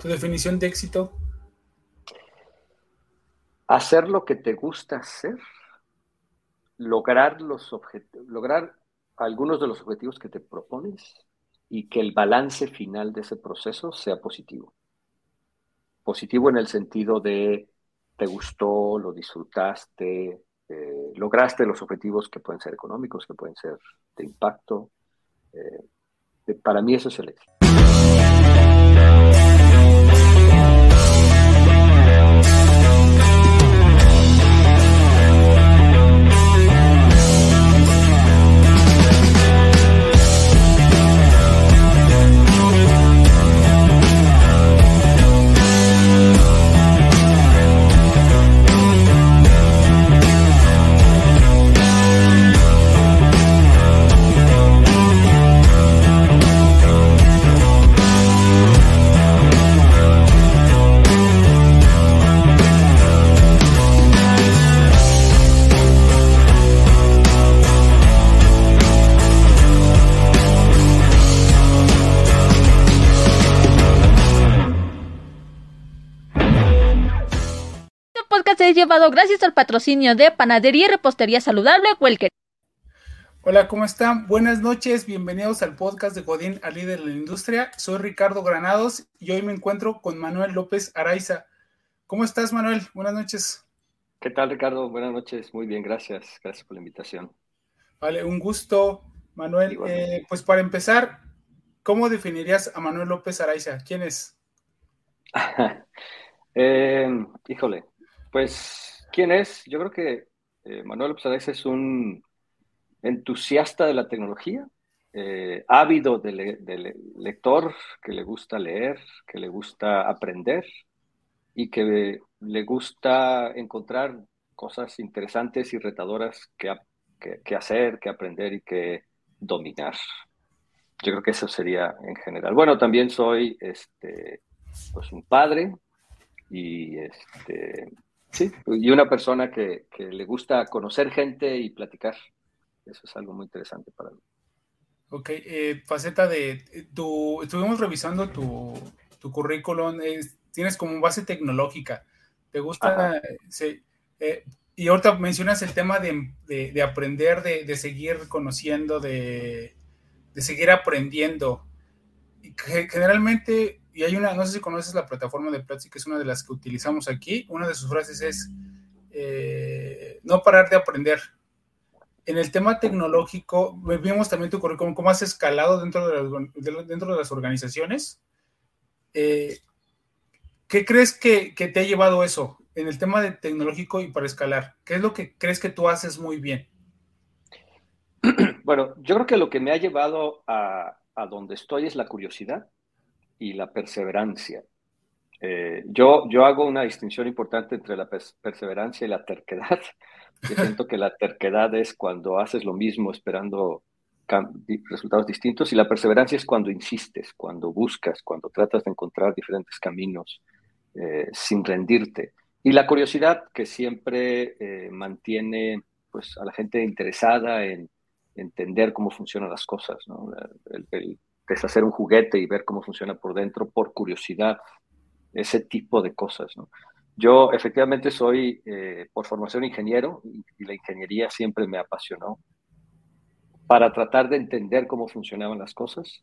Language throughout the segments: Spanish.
tu definición de éxito. Hacer lo que te gusta hacer, lograr los objetivos, lograr algunos de los objetivos que te propones y que el balance final de ese proceso sea positivo. Positivo en el sentido de te gustó, lo disfrutaste, eh, lograste los objetivos que pueden ser económicos, que pueden ser de impacto. Eh, para mí eso es el éxito. Llevado gracias al patrocinio de Panadería y Repostería Saludable Welker. Hola, ¿cómo están? Buenas noches, bienvenidos al podcast de Godín al líder de la industria. Soy Ricardo Granados y hoy me encuentro con Manuel López Araiza. ¿Cómo estás, Manuel? Buenas noches. ¿Qué tal, Ricardo? Buenas noches. Muy bien, gracias. Gracias por la invitación. Vale, un gusto, Manuel. Eh, pues para empezar, ¿cómo definirías a Manuel López Araiza? ¿Quién es? Eh, híjole, pues, ¿quién es? Yo creo que eh, Manuel López es un entusiasta de la tecnología, eh, ávido de, lector, que le gusta leer, que le gusta aprender y que le gusta encontrar cosas interesantes y retadoras que, que, hacer, que aprender y que dominar. Yo creo que eso sería en general. Bueno, también soy este, pues un padre y este, Sí, y una persona que, le gusta conocer gente y platicar. Eso es algo muy interesante para mí. Ok, eh, faceta de tu, estuvimos revisando tu, tu currículum, tienes como base tecnológica, te gusta, eh, y ahorita mencionas el tema de, aprender, de, seguir conociendo, de, de seguir aprendiendo. Generalmente y hay una, no sé si conoces la plataforma de Platzi, que es una de las que utilizamos aquí. Una de sus frases es eh, no parar de aprender. En el tema tecnológico, vimos también tu currículum, cómo has escalado dentro de las, dentro de las organizaciones. Eh, ¿Qué crees que, te ha llevado eso en el tema de tecnológico y para escalar? ¿Qué es lo que crees que tú haces muy bien? Bueno, yo creo que lo que me ha llevado a, a donde estoy es la curiosidad y la perseverancia. Eh, yo, yo hago una distinción importante entre la perseverancia y la terquedad. Yo siento que la terquedad es cuando haces lo mismo esperando resultados distintos y la perseverancia es cuando insistes, cuando buscas, cuando tratas de encontrar diferentes caminos eh, sin rendirte. Y la curiosidad que siempre eh, mantiene pues, a la gente interesada en entender cómo funcionan las cosas. ¿no? el, hacer un juguete y ver cómo funciona por dentro por curiosidad, ese tipo de cosas. Yo efectivamente soy eh, por formación ingeniero y, la ingeniería siempre me apasionó para tratar de entender cómo funcionaban las cosas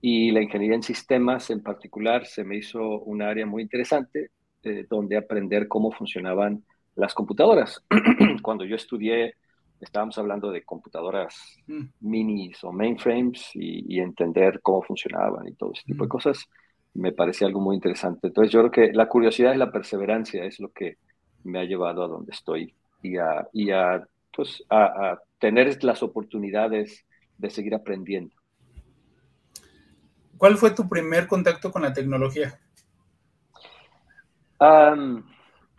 y la ingeniería en sistemas en particular se me hizo un área muy interesante eh, donde aprender cómo funcionaban las computadoras. Cuando yo estudié estábamos hablando de computadoras mm. minis o mainframes y, entender cómo funcionaban y todo ese tipo de mm. cosas, me parecía algo muy interesante. Entonces yo creo que la curiosidad y la perseverancia es lo que me ha llevado a donde estoy y a, y a, pues, a, tener las oportunidades de seguir aprendiendo. ¿Cuál fue tu primer contacto con la tecnología? yo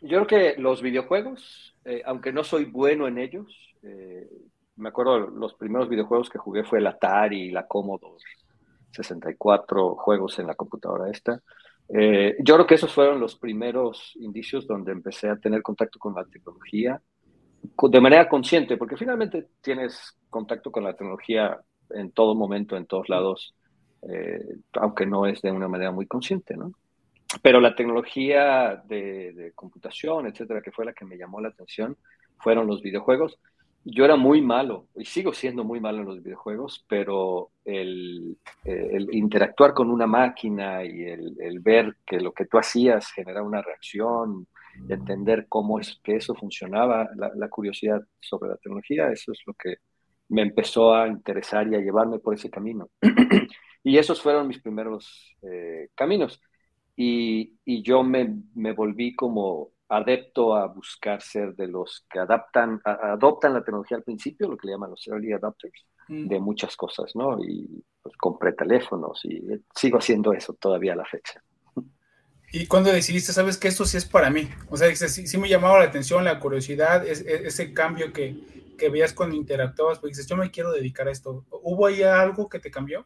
creo que los videojuegos, eh, aunque no soy bueno en ellos, eh, me acuerdo los primeros videojuegos que jugué fue el Atari, la Commodore 64 juegos en la computadora esta. Eh, yo creo que esos fueron los primeros indicios donde empecé a tener contacto con la tecnología de manera consciente, porque finalmente tienes contacto con la tecnología en todo momento, en todos lados, eh, aunque no es de una manera muy consciente, ¿no? pero la tecnología de, computación, etcétera, que fue la que me llamó la atención, fueron los videojuegos. Yo era muy malo, y sigo siendo muy malo en los videojuegos, pero el, interactuar con una máquina y el, ver que lo que tú hacías generaba una reacción, entender cómo es que eso funcionaba, la, curiosidad sobre la tecnología, eso es lo que me empezó a interesar y a llevarme por ese camino. y esos fueron mis primeros eh, caminos. Y, yo me, volví como adepto a buscar ser de los que adaptan, adoptan la tecnología al principio, lo que le llaman los early adopters, mm. de muchas cosas, ¿no? Y pues compré teléfonos y sigo haciendo eso todavía a la fecha. ¿Y cuando decidiste, sabes que esto sí es para mí? O sea, sí, sí me llamaba la atención, la curiosidad, ese cambio que, que veías cuando interactuabas, porque dices, yo me quiero dedicar a esto. ¿Hubo ahí algo que te cambió?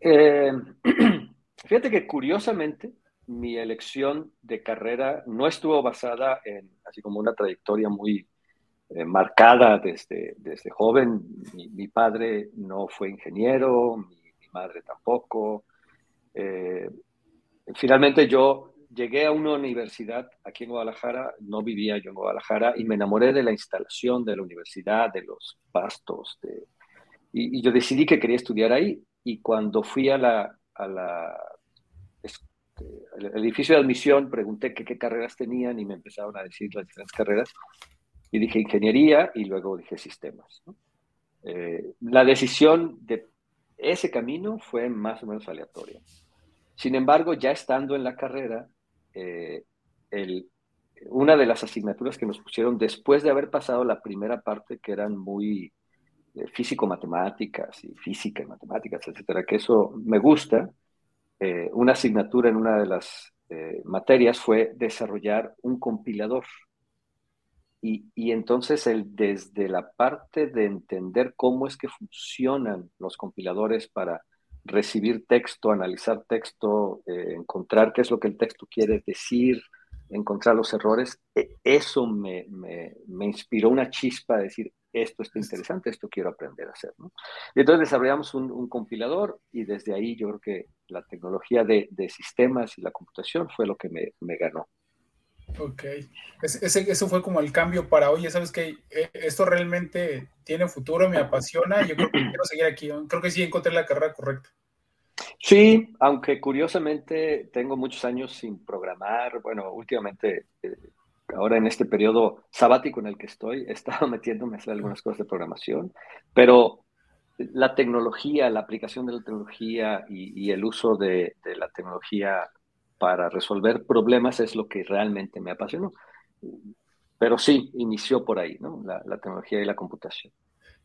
Eh, Fíjate que curiosamente mi elección de carrera no estuvo basada en así como una trayectoria muy eh, marcada desde, desde joven. Mi, padre no fue ingeniero, mi, madre tampoco. Eh, finalmente yo llegué a una universidad aquí en Guadalajara, no vivía yo en Guadalajara, y me enamoré de la instalación de la universidad, de los pastos, y, y yo decidí que quería estudiar ahí. Y cuando fui a la, a la el edificio de admisión, pregunté qué carreras tenían y me empezaron a decir las diferentes carreras. Y dije ingeniería y luego dije sistemas. Eh, la decisión de ese camino fue más o menos aleatoria. Sin embargo, ya estando en la carrera, eh, el, una de las asignaturas que nos pusieron después de haber pasado la primera parte, que eran muy eh, físico-matemáticas y física y matemáticas, etcétera, que eso me gusta, eh, una asignatura en una de las eh, materias fue desarrollar un compilador. Y, entonces el, desde la parte de entender cómo es que funcionan los compiladores para recibir texto, analizar texto, eh, encontrar qué es lo que el texto quiere decir, encontrar los errores, e, eso me, me, me inspiró una chispa de decir, esto está interesante, esto quiero aprender a hacer. ¿no? Y entonces desarrollamos un, compilador y desde ahí yo creo que la tecnología de, sistemas y la computación fue lo que me, me ganó. Ok, ese, eso fue como el cambio para, oye, ¿sabes qué? E, esto realmente tiene futuro, me apasiona, yo creo que quiero seguir aquí, creo que sí encontré la carrera correcta. Sí, aunque curiosamente tengo muchos años sin programar, bueno, últimamente eh, ahora en este periodo sabático en el que estoy, he estado metiéndome a hacer algunas cosas de programación, pero la tecnología, la aplicación de la tecnología y, el uso de, la tecnología para resolver problemas es lo que realmente me apasionó. Pero sí, inició por ahí, ¿no? La, la tecnología y la computación.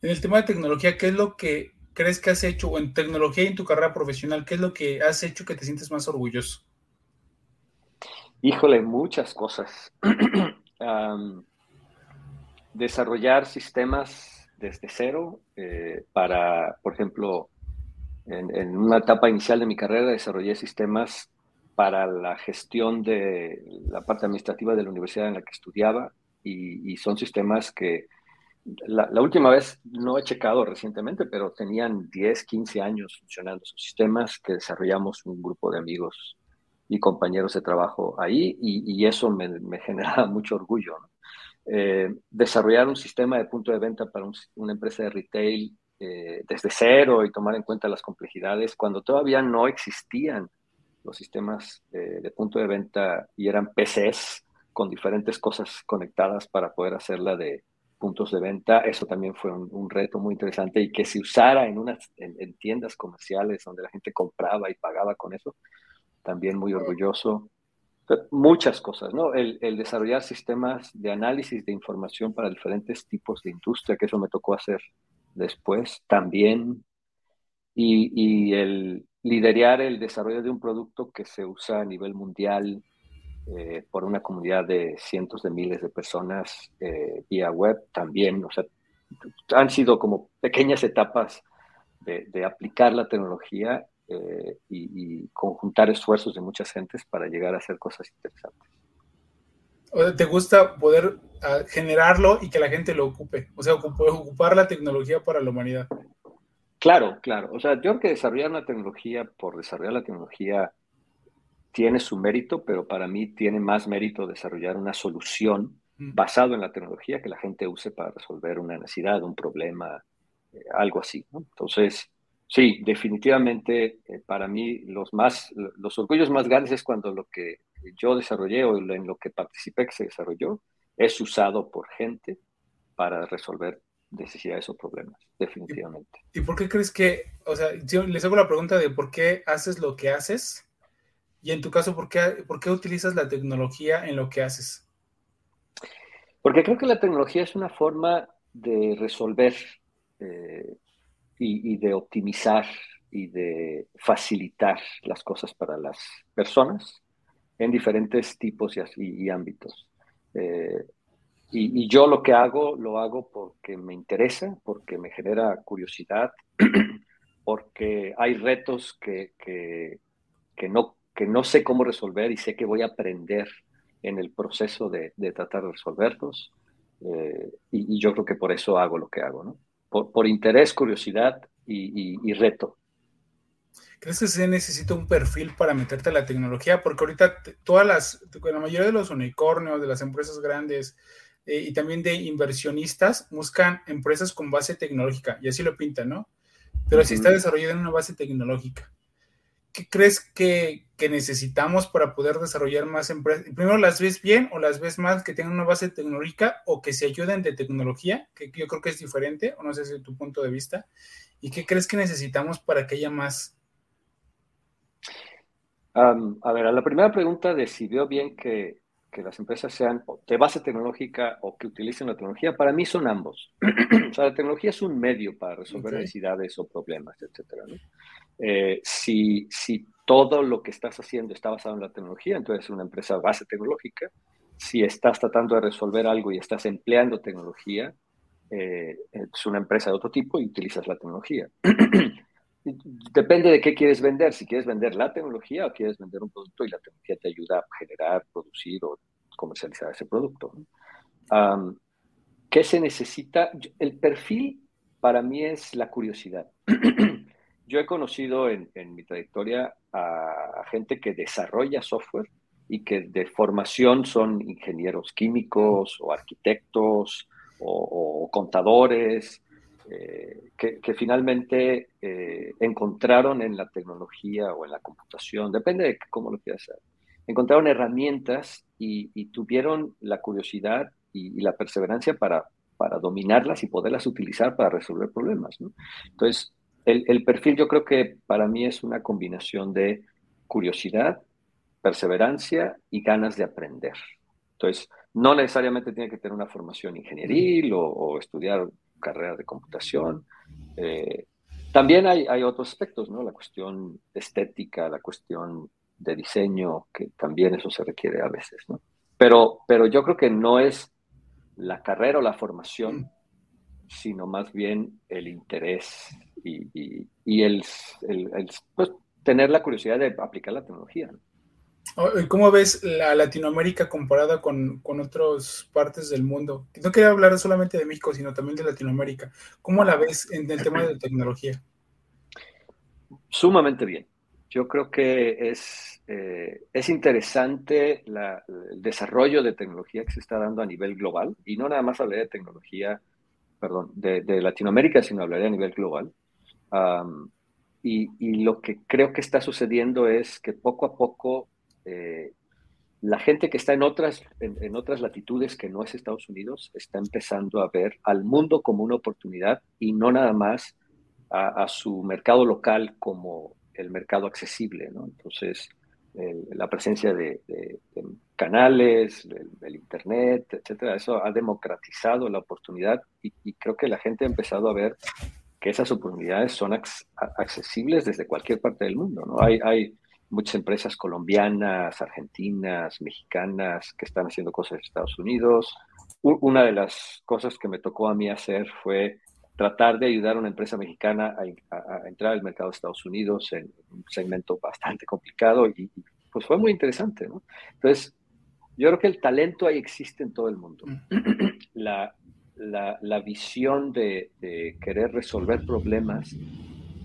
En el tema de tecnología, ¿qué es lo que crees que has hecho, o en tecnología y en tu carrera profesional, qué es lo que has hecho que te sientes más orgulloso? Híjole, muchas cosas. desarrollar sistemas desde cero eh, para, por ejemplo, en, una etapa inicial de mi carrera desarrollé sistemas para la gestión de la parte administrativa de la universidad en la que estudiaba y, son sistemas que la, última vez no he checado recientemente, pero tenían 10, 15 años funcionando esos sistemas que desarrollamos un grupo de amigos y compañeros de trabajo ahí y, eso me, me, generaba mucho orgullo. Eh, desarrollar un sistema de punto de venta para una empresa de retail eh, desde cero y tomar en cuenta las complejidades cuando todavía no existían los sistemas eh, de punto de venta y eran PCs con diferentes cosas conectadas para poder hacerla de puntos de venta. Eso también fue un, reto muy interesante y que se usara en, unas, en tiendas comerciales donde la gente compraba y pagaba con eso también muy orgulloso. Muchas cosas, ¿no? El, desarrollar sistemas de análisis de información para diferentes tipos de industria, que eso me tocó hacer después también. Y, el liderar el desarrollo de un producto que se usa a nivel mundial eh, por una comunidad de cientos de miles de personas eh, vía web también. O sea, han sido como pequeñas etapas de, de aplicar la tecnología eh, y, conjuntar esfuerzos de muchas gentes para llegar a hacer cosas interesantes. ¿Te gusta poder ah, generarlo y que la gente lo ocupe? O sea, ocupar la tecnología para la humanidad. Claro, claro. O sea, yo creo que desarrollar una tecnología por desarrollar la tecnología tiene su mérito, pero para mí tiene más mérito desarrollar una solución basado en la tecnología que la gente use para resolver una necesidad, un problema, eh, algo así. Entonces, sí, definitivamente eh, para mí los, más, los orgullos más grandes es cuando lo que yo desarrollé o en lo que participé que se desarrolló es usado por gente para resolver necesidades o problemas, definitivamente. ¿Y, por qué crees que, o sea, yo les hago la pregunta de por qué haces lo que haces? Y en tu caso, ¿por qué, por qué utilizas la tecnología en lo que haces? Porque creo que la tecnología es una forma de resolver eh, y, de optimizar y de facilitar las cosas para las personas en diferentes tipos y, ámbitos. Eh, y, yo lo que hago, lo hago porque me interesa, porque me genera curiosidad, porque hay retos que, que, no, que no sé cómo resolver y sé que voy a aprender en el proceso de, tratar de resolverlos. Eh, y, yo creo que por eso hago lo que hago, ¿no? Por, interés, curiosidad y, reto. ¿Crees que se necesita un perfil para meterte a la tecnología? Porque ahorita todas las, la mayoría de los unicornios, de las empresas grandes, eh, y también de inversionistas buscan empresas con base tecnológica, y así lo pintan, ¿no? Pero si está desarrollado en una base tecnológica, ¿qué crees que, necesitamos para poder desarrollar más empresas? Primero, ¿las ves bien o las ves mal que tengan una base tecnológica o que se ayuden de tecnología? Que yo creo que es diferente, o no sé si tu punto de vista. ¿Y qué crees que necesitamos para que haya más? a ver, a la primera pregunta de si veo bien que que las empresas sean de base tecnológica o que utilicen la tecnología, para mí son ambos. o sea, la tecnología es un medio para resolver necesidades o problemas, etcétera. Eh, si, si todo lo que estás haciendo está basado en la tecnología, entonces es una empresa base tecnológica. Si estás tratando de resolver algo y estás empleando tecnología, eh, es una empresa de otro tipo y utilizas la tecnología. Depende de qué quieres vender, si quieres vender la tecnología o quieres vender un producto y la tecnología te ayuda a generar, producir o comercializar ese producto. ¿Qué se necesita? El perfil para mí es la curiosidad. Yo he conocido en, mi trayectoria a, gente que desarrolla software y que de formación son ingenieros químicos o arquitectos o contadores eh, que, finalmente eh, encontraron en la tecnología o en la computación, depende de cómo lo quieras hacer, encontraron herramientas y, tuvieron la curiosidad y, la perseverancia para, para dominarlas y poderlas utilizar para resolver problemas. Entonces, el, perfil yo creo que para mí es una combinación de curiosidad, perseverancia y ganas de aprender. Entonces, no necesariamente tiene que tener una formación ingenieril o, estudiar carrera de computación. Eh, también hay, hay, otros aspectos, ¿no? La cuestión estética, la cuestión de diseño, que también eso se requiere a veces, ¿no? Pero, pero yo creo que no es la carrera o la formación, sino más bien el interés y, y, el, el, pues, tener la curiosidad de aplicar la tecnología. ¿no? ¿Cómo ves la Latinoamérica comparada con, con otras partes del mundo? No quería hablar solamente de México, sino también de Latinoamérica. ¿Cómo la ves en el tema de tecnología? Sumamente bien. Yo creo que es, eh, es interesante el desarrollo de tecnología que se está dando a nivel global, y no nada más hablaré de tecnología, perdón, de, Latinoamérica, sino hablaré a nivel global. y, lo que creo que está sucediendo es que poco a poco eh, la gente que está en otras, en, otras latitudes que no es Estados Unidos está empezando a ver al mundo como una oportunidad y no nada más a, su mercado local como el mercado accesible. ¿no? Entonces, la presencia de, canales, del, Internet, etcétera, eso ha democratizado la oportunidad y, creo que la gente ha empezado a ver que esas oportunidades son accesibles desde cualquier parte del mundo. ¿no? Hay, hay muchas empresas colombianas, argentinas, mexicanas que están haciendo cosas en Estados Unidos. Una de las cosas que me tocó a mí hacer fue tratar de ayudar a una empresa mexicana a, entrar al mercado de Estados Unidos en un segmento bastante complicado y pues fue muy interesante, ¿no? Entonces, yo creo que el talento ahí existe en todo el mundo. Mm. La, la, la visión de, de, querer resolver problemas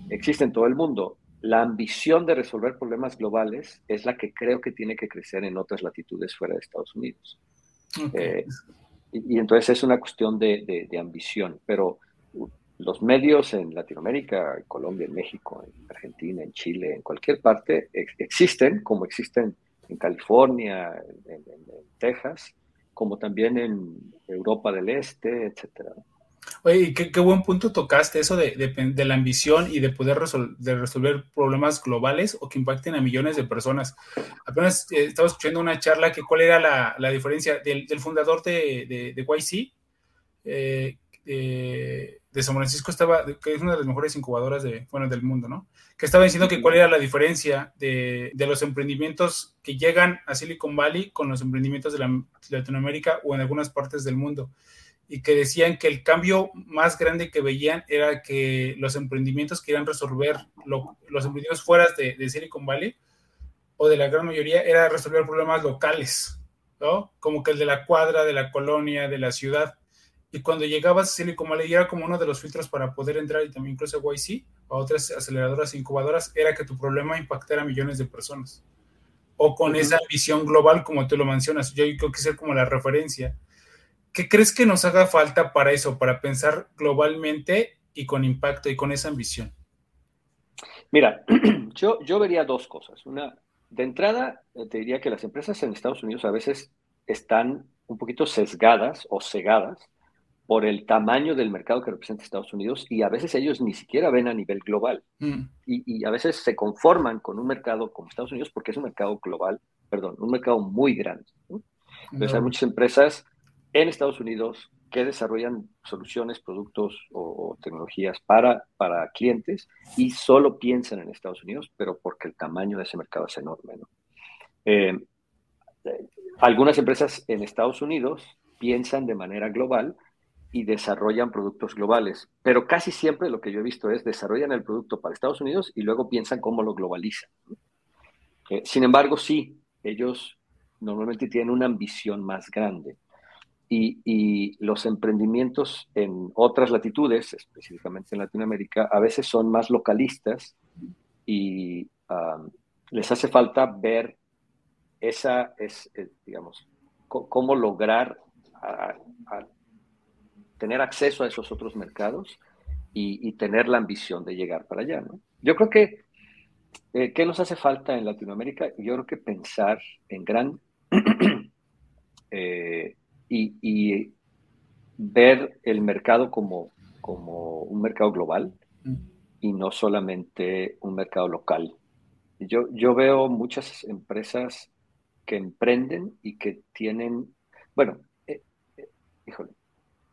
existe en todo el mundo la ambición de resolver problemas globales es la que creo que tiene que crecer en otras latitudes fuera de Estados Unidos. Eh, y, entonces es una cuestión de, ambición, pero los medios en Latinoamérica, en Colombia, en México, en Argentina, en Chile, en cualquier parte, existen como existen en California, en, Texas, como también en Europa del Este, etcétera. Oye, qué, buen punto tocaste eso de, la ambición y de poder de resolver problemas globales o que impacten a millones de personas. Apenas eh, estaba escuchando una charla que cuál era la, diferencia del, fundador de, de YC, eh, de San Francisco, estaba, que es una de las mejores incubadoras de, bueno, del mundo, ¿no? Que estaba diciendo que cuál era la diferencia de, de los emprendimientos que llegan a Silicon Valley con los emprendimientos de, la, de Latinoamérica o en algunas partes del mundo y que decían que el cambio más grande que veían era que los emprendimientos querían resolver, los emprendimientos fuera de, Silicon Valley, o de la gran mayoría, era resolver problemas locales, ¿no? Como que el de la cuadra, de la colonia, de la ciudad. Y cuando llegabas a Silicon Valley, era como uno de los filtros para poder entrar, y también incluso a YC, a otras aceleradoras e incubadoras, era que tu problema impactara a millones de personas. O con esa visión global, como tú lo mencionas. Yo creo que ser como la referencia ¿Qué crees que nos haga falta para eso, para pensar globalmente y con impacto y con esa ambición? Mira, yo, yo vería dos cosas. Una, de entrada, eh, te diría que las empresas en Estados Unidos a veces están un poquito sesgadas o cegadas por el tamaño del mercado que representa Estados Unidos y a veces ellos ni siquiera ven a nivel global. Mm. Y, a veces se conforman con un mercado como Estados Unidos porque es un mercado global, perdón, un mercado muy grande. Entonces hay muchas empresas en Estados Unidos que desarrollan soluciones, productos o, tecnologías para, para clientes y solo piensan en Estados Unidos, pero porque el tamaño de ese mercado es enorme. Eh, algunas empresas en Estados Unidos piensan de manera global y desarrollan productos globales, pero casi siempre lo que yo he visto es desarrollan el producto para Estados Unidos y luego piensan cómo lo globalizan. Eh, sin embargo, sí, ellos normalmente tienen una ambición más grande. Y, los emprendimientos en otras latitudes, específicamente en Latinoamérica, a veces son más localistas y les hace falta ver esa, es, eh, digamos, cómo lograr tener acceso a esos otros mercados y, tener la ambición de llegar para allá. Yo creo que, eh, ¿qué nos hace falta en Latinoamérica? Yo creo que pensar en gran... Eh, y, ver el mercado como, como un mercado global y no solamente un mercado local. Yo, yo veo muchas empresas que emprenden y que tienen, bueno, eh, híjole,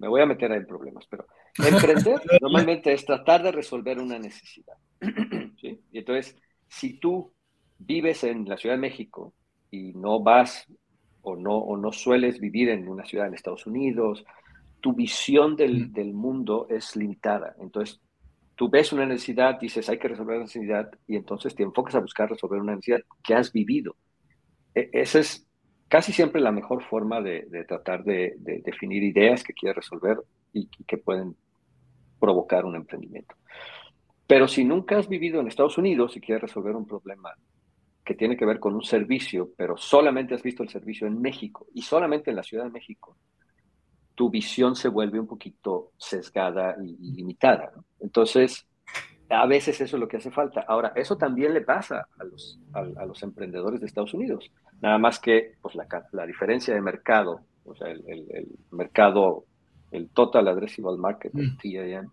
me voy a meter en problemas, pero emprender normalmente es tratar de resolver una necesidad. Y entonces, si tú vives en la Ciudad de México y no vas o no, o no sueles vivir en una ciudad en Estados Unidos, tu visión del, del, mundo es limitada. Entonces, tú ves una necesidad, dices, hay que resolver la necesidad, y entonces te enfocas a buscar resolver una necesidad que has vivido. E, esa es casi siempre la mejor forma de, tratar de, de, definir ideas que quieres resolver y, y que pueden provocar un emprendimiento. Pero si nunca has vivido en Estados Unidos y quieres resolver un problema que tiene que ver con un servicio, pero solamente has visto el servicio en México y solamente en la Ciudad de México, tu visión se vuelve un poquito sesgada y, limitada. Entonces, a veces eso es lo que hace falta. Ahora, eso también le pasa a los, a, los emprendedores de Estados Unidos. Nada más que pues, la, la diferencia de mercado, o sea, el, el, mercado, el Total Addressable Market, el TAM,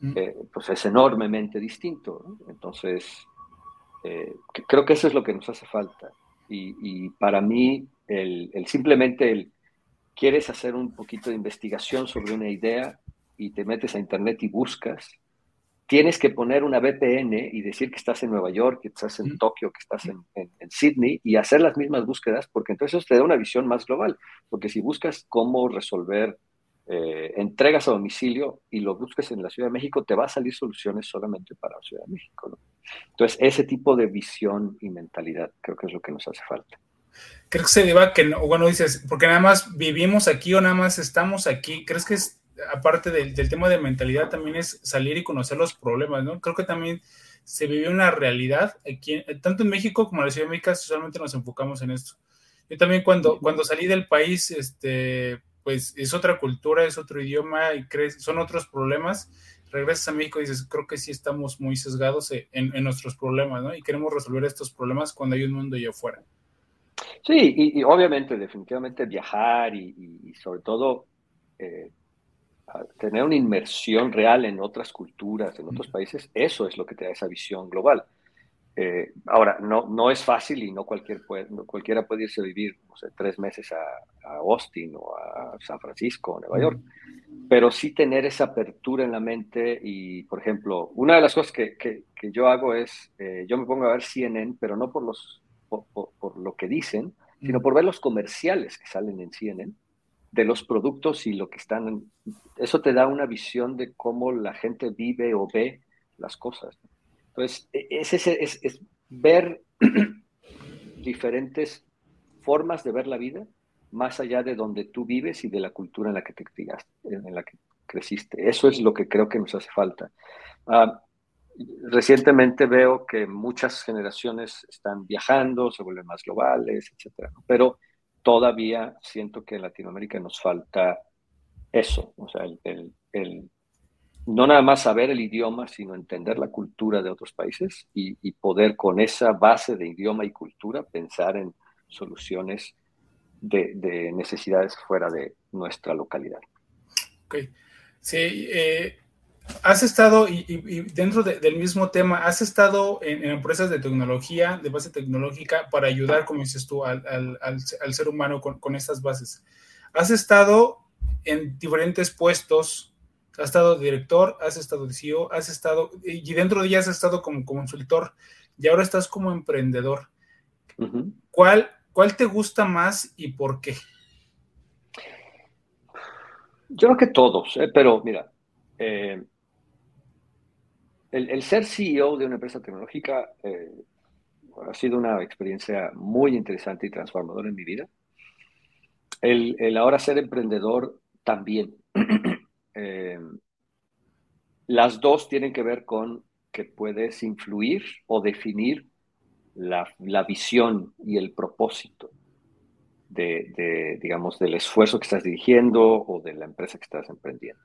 mm. eh, pues es enormemente distinto. Entonces, eh, creo que eso es lo que nos hace falta. Y, para mí, el, simplemente el quieres hacer un poquito de investigación sobre una idea y te metes a internet y buscas, tienes que poner una VPN y decir que estás en Nueva York, que estás en Tokio, que estás en, en, Sydney y hacer las mismas búsquedas, porque entonces eso te da una visión más global. Porque si buscas cómo resolver eh, entregas a domicilio y lo busques en la Ciudad de México, te va a salir soluciones solamente para la Ciudad de México. Entonces, ese tipo de visión y mentalidad creo que es lo que nos hace falta. Creo que se deba que, bueno, dices, porque nada más vivimos aquí o nada más estamos aquí. ¿Crees que es, aparte del, tema de mentalidad, también es salir y conocer los problemas, ¿no? Creo que también se vivió una realidad aquí, tanto en México como en la Ciudad de México, solamente nos enfocamos en esto. Yo también cuando, cuando salí del país, este, pues es otra cultura, es otro idioma y crees, son otros problemas. Regresas a México y dices, creo que sí estamos muy sesgados en, nuestros problemas, ¿no? Y queremos resolver estos problemas cuando hay un mundo allá afuera. Sí, y, obviamente, definitivamente viajar y, sobre todo eh, tener una inmersión real en otras culturas, en otros países, eso es lo que te da esa visión global. Eh, ahora, no, no es fácil y no, cualquier puede, cualquiera puede irse a vivir no sé, tres meses a, Austin o a San Francisco o Nueva York, pero sí tener esa apertura en la mente y, por ejemplo, una de las cosas que, que, yo hago es, eh, yo me pongo a ver CNN, pero no por, los, por, lo que dicen, sino por ver los comerciales que salen en CNN de los productos y lo que están. Eso te da una visión de cómo la gente vive o ve las cosas. Entonces, e, es, es, es, ver diferentes formas de ver la vida más allá de donde tú vives y de la cultura en la que te criaste, en la que creciste. Eso es lo que creo que nos hace falta. Ah, recientemente veo que muchas generaciones están viajando, se vuelven más globales, etcétera, pero todavía siento que en Latinoamérica nos falta eso, o sea, el, no nada más saber el idioma, sino entender la cultura de otros países y, poder con esa base de idioma y cultura pensar en soluciones de, necesidades fuera de nuestra localidad. Ok. Sí, eh, has estado, y, dentro del mismo tema, has estado en, empresas de tecnología, de base tecnológica, para ayudar, como dices tú, al, ser humano con, con estas bases. Has estado en diferentes puestos has estado director, has estado CEO, has estado, y dentro de ella has estado como consultor, y ahora estás como emprendedor. ¿Cuál, ¿Cuál te gusta más y por qué? Yo creo que todos, eh, pero mira, eh, el, ser CEO de una empresa tecnológica eh, ha sido una experiencia muy interesante y transformadora en mi vida. El, el ahora ser emprendedor también. Eh, las dos tienen que ver con que puedes influir o definir la, visión y el propósito de, digamos, del esfuerzo que estás dirigiendo o de la empresa que estás emprendiendo.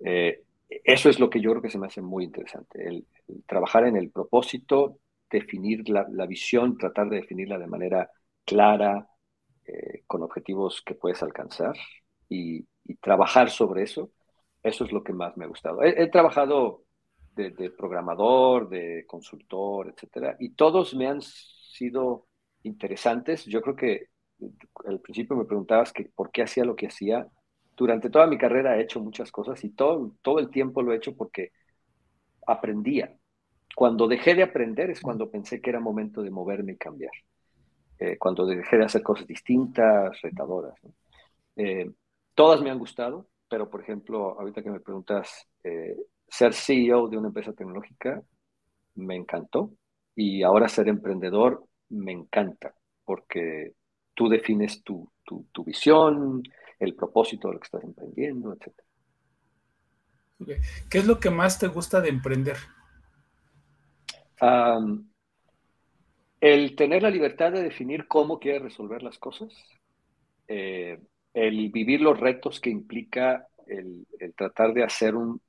Eh, eso es lo que yo creo que se me hace muy interesante, trabajar en el propósito, definir la, visión, tratar de definirla de manera clara, eh, con objetivos que puedes alcanzar y, trabajar sobre eso, eso es lo que más me ha gustado. He, trabajado de, programador, de consultor, etcétera, y todos me han sido interesantes. Yo creo que al principio me preguntabas que por qué hacía lo que hacía. Durante toda mi carrera he hecho muchas cosas y todo, todo el tiempo lo he hecho porque aprendía. Cuando dejé de aprender es cuando pensé que era momento de moverme y cambiar. Eh, cuando dejé de hacer cosas distintas, retadoras. Eh, Todas me han gustado, pero por ejemplo, ahorita que me preguntas, eh, ser CEO de una empresa tecnológica me encantó y ahora ser emprendedor me encanta porque tú defines tu, visión, el propósito de lo que estás emprendiendo, etc. ¿Qué es lo que más te gusta de emprender? el tener la libertad de definir cómo quieres resolver las cosas. Eh, el vivir los retos que implica el, tratar de hacer un,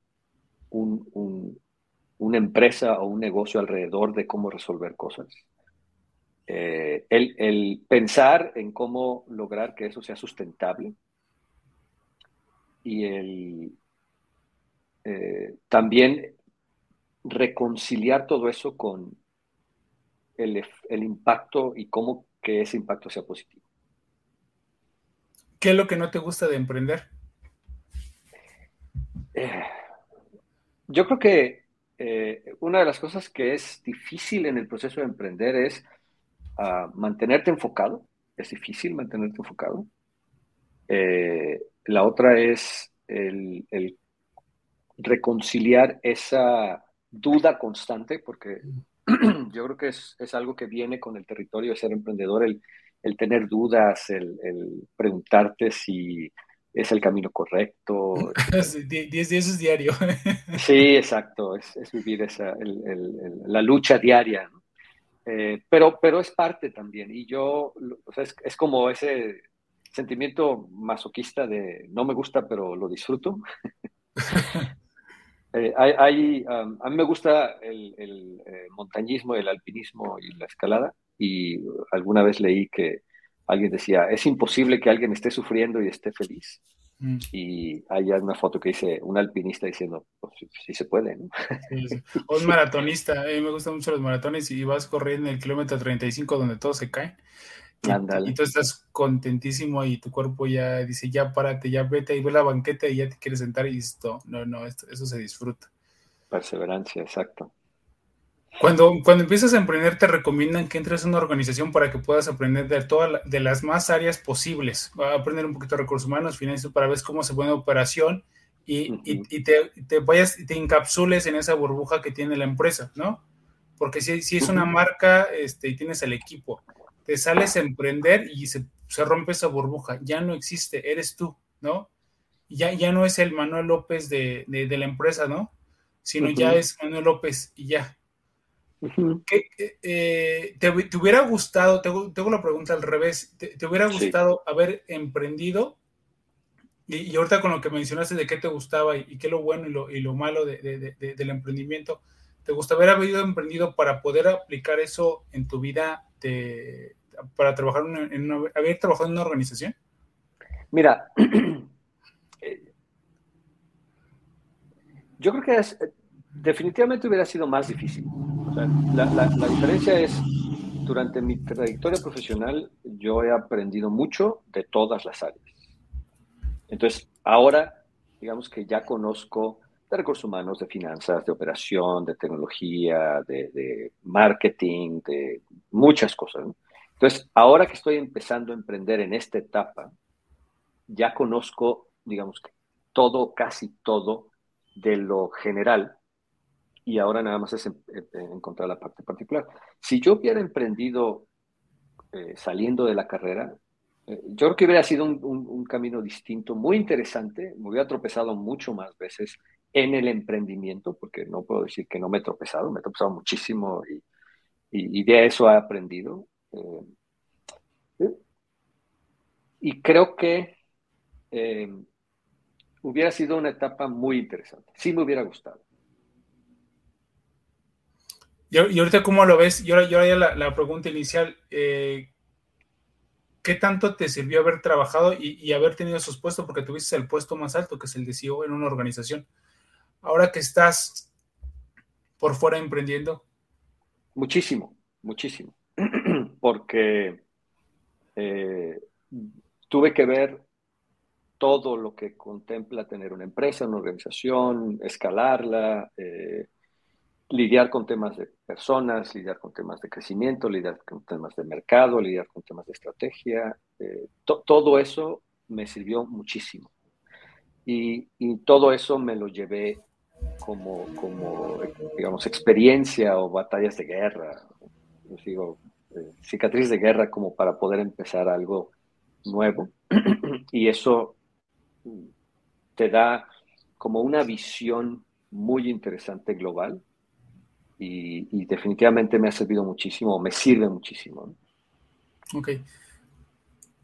una empresa o un negocio alrededor de cómo resolver cosas. Eh, el, pensar en cómo lograr que eso sea sustentable y el eh, también reconciliar todo eso con el, el impacto y cómo que ese impacto sea positivo. ¿Qué es lo que no te gusta de emprender? Eh, yo creo que eh, una de las cosas que es difícil en el proceso de emprender es ah, mantenerte enfocado. Es difícil mantenerte enfocado. Eh, la otra es el, reconciliar esa duda constante, porque yo creo que es, es, algo que viene con el territorio de ser emprendedor, el, el tener dudas, el, preguntarte si es el camino correcto. 10 días es diario. sí, exacto, es, vivir esa, la lucha diaria. Eh, pero, pero es parte también, y yo, o sea, es, como ese sentimiento masoquista de no me gusta, pero lo disfruto. Eh, hay, um, a mí me gusta el, el eh, montañismo, el alpinismo y la escalada, y alguna vez leí que alguien decía, es imposible que alguien esté sufriendo y esté feliz. Mm. Y hay una foto que dice un alpinista diciendo, pues sí, se puede, ¿no? O un maratonista, a mí me gustan mucho los maratones y vas corriendo en el kilómetro 35 donde todo se cae. Y, tú estás contentísimo y tu cuerpo ya dice, ya párate, ya vete y ve la banqueta y ya te quieres sentar y dices, no, no, eso se disfruta. Perseverancia, exacto. Cuando, cuando empiezas a emprender, te recomiendan que entres a una organización para que puedas aprender de todas de las más áreas posibles. Va a aprender un poquito de recursos humanos, finanzas, para ver cómo se pone operación y, y, te, te, vayas, te encapsules en esa burbuja que tiene la empresa, ¿no? Porque si, si es una marca este, y tienes el equipo, te sales a emprender y se, se rompe esa burbuja, ya no existe, eres tú, ¿no? Ya, ya no es el Manuel López de, de, la empresa, ¿no? Sino ya es Manuel López y ya, eh, te, hubiera gustado, tengo, tengo, la pregunta al revés, ¿te, hubiera gustado haber emprendido? Y, ahorita con lo que mencionaste de qué te gustaba y, qué lo bueno y lo, y lo malo de, del emprendimiento, ¿te gustaría haber habido emprendido para poder aplicar eso en tu vida, para trabajar en una, haber trabajado en una organización? Mira, eh, yo creo que es, definitivamente hubiera sido más difícil la, diferencia es, durante mi trayectoria profesional, yo he aprendido mucho de todas las áreas. Entonces, ahora, digamos que ya conozco de recursos humanos, de finanzas, de operación, de tecnología, de, marketing, de muchas cosas. Entonces, ahora que estoy empezando a emprender en esta etapa, ya conozco, digamos todo, casi todo de lo general y ahora nada más es encontrar la parte particular. Si yo hubiera emprendido eh, saliendo de la carrera, eh, yo creo que hubiera sido un, camino distinto, muy interesante, me hubiera tropezado mucho más veces en el emprendimiento, porque no puedo decir que no me he tropezado, me he tropezado muchísimo y, de eso he aprendido. Eh, y creo que hubiera sido una etapa muy interesante, sí me hubiera gustado. Y, ahorita, ¿cómo lo ves? Yo, yo ya la, pregunta inicial, eh, ¿qué tanto te sirvió haber trabajado y, haber tenido esos puestos? Porque tuviste el puesto más alto, que es el de CEO en una organización. Ahora que estás por fuera emprendiendo. Muchísimo, muchísimo. Porque eh, tuve que ver todo lo que contempla tener una empresa, una organización, escalarla, eh, lidiar con temas de personas, lidiar con temas de crecimiento, lidiar con temas de mercado, lidiar con temas de estrategia. Eh, todo eso me sirvió muchísimo. Y, todo eso me lo llevé como, digamos, experiencia o batallas de guerra, digo, eh, cicatriz de guerra como para poder empezar algo nuevo. y eso te da como una visión muy interesante global y, definitivamente me ha servido muchísimo, me sirve muchísimo. Ok.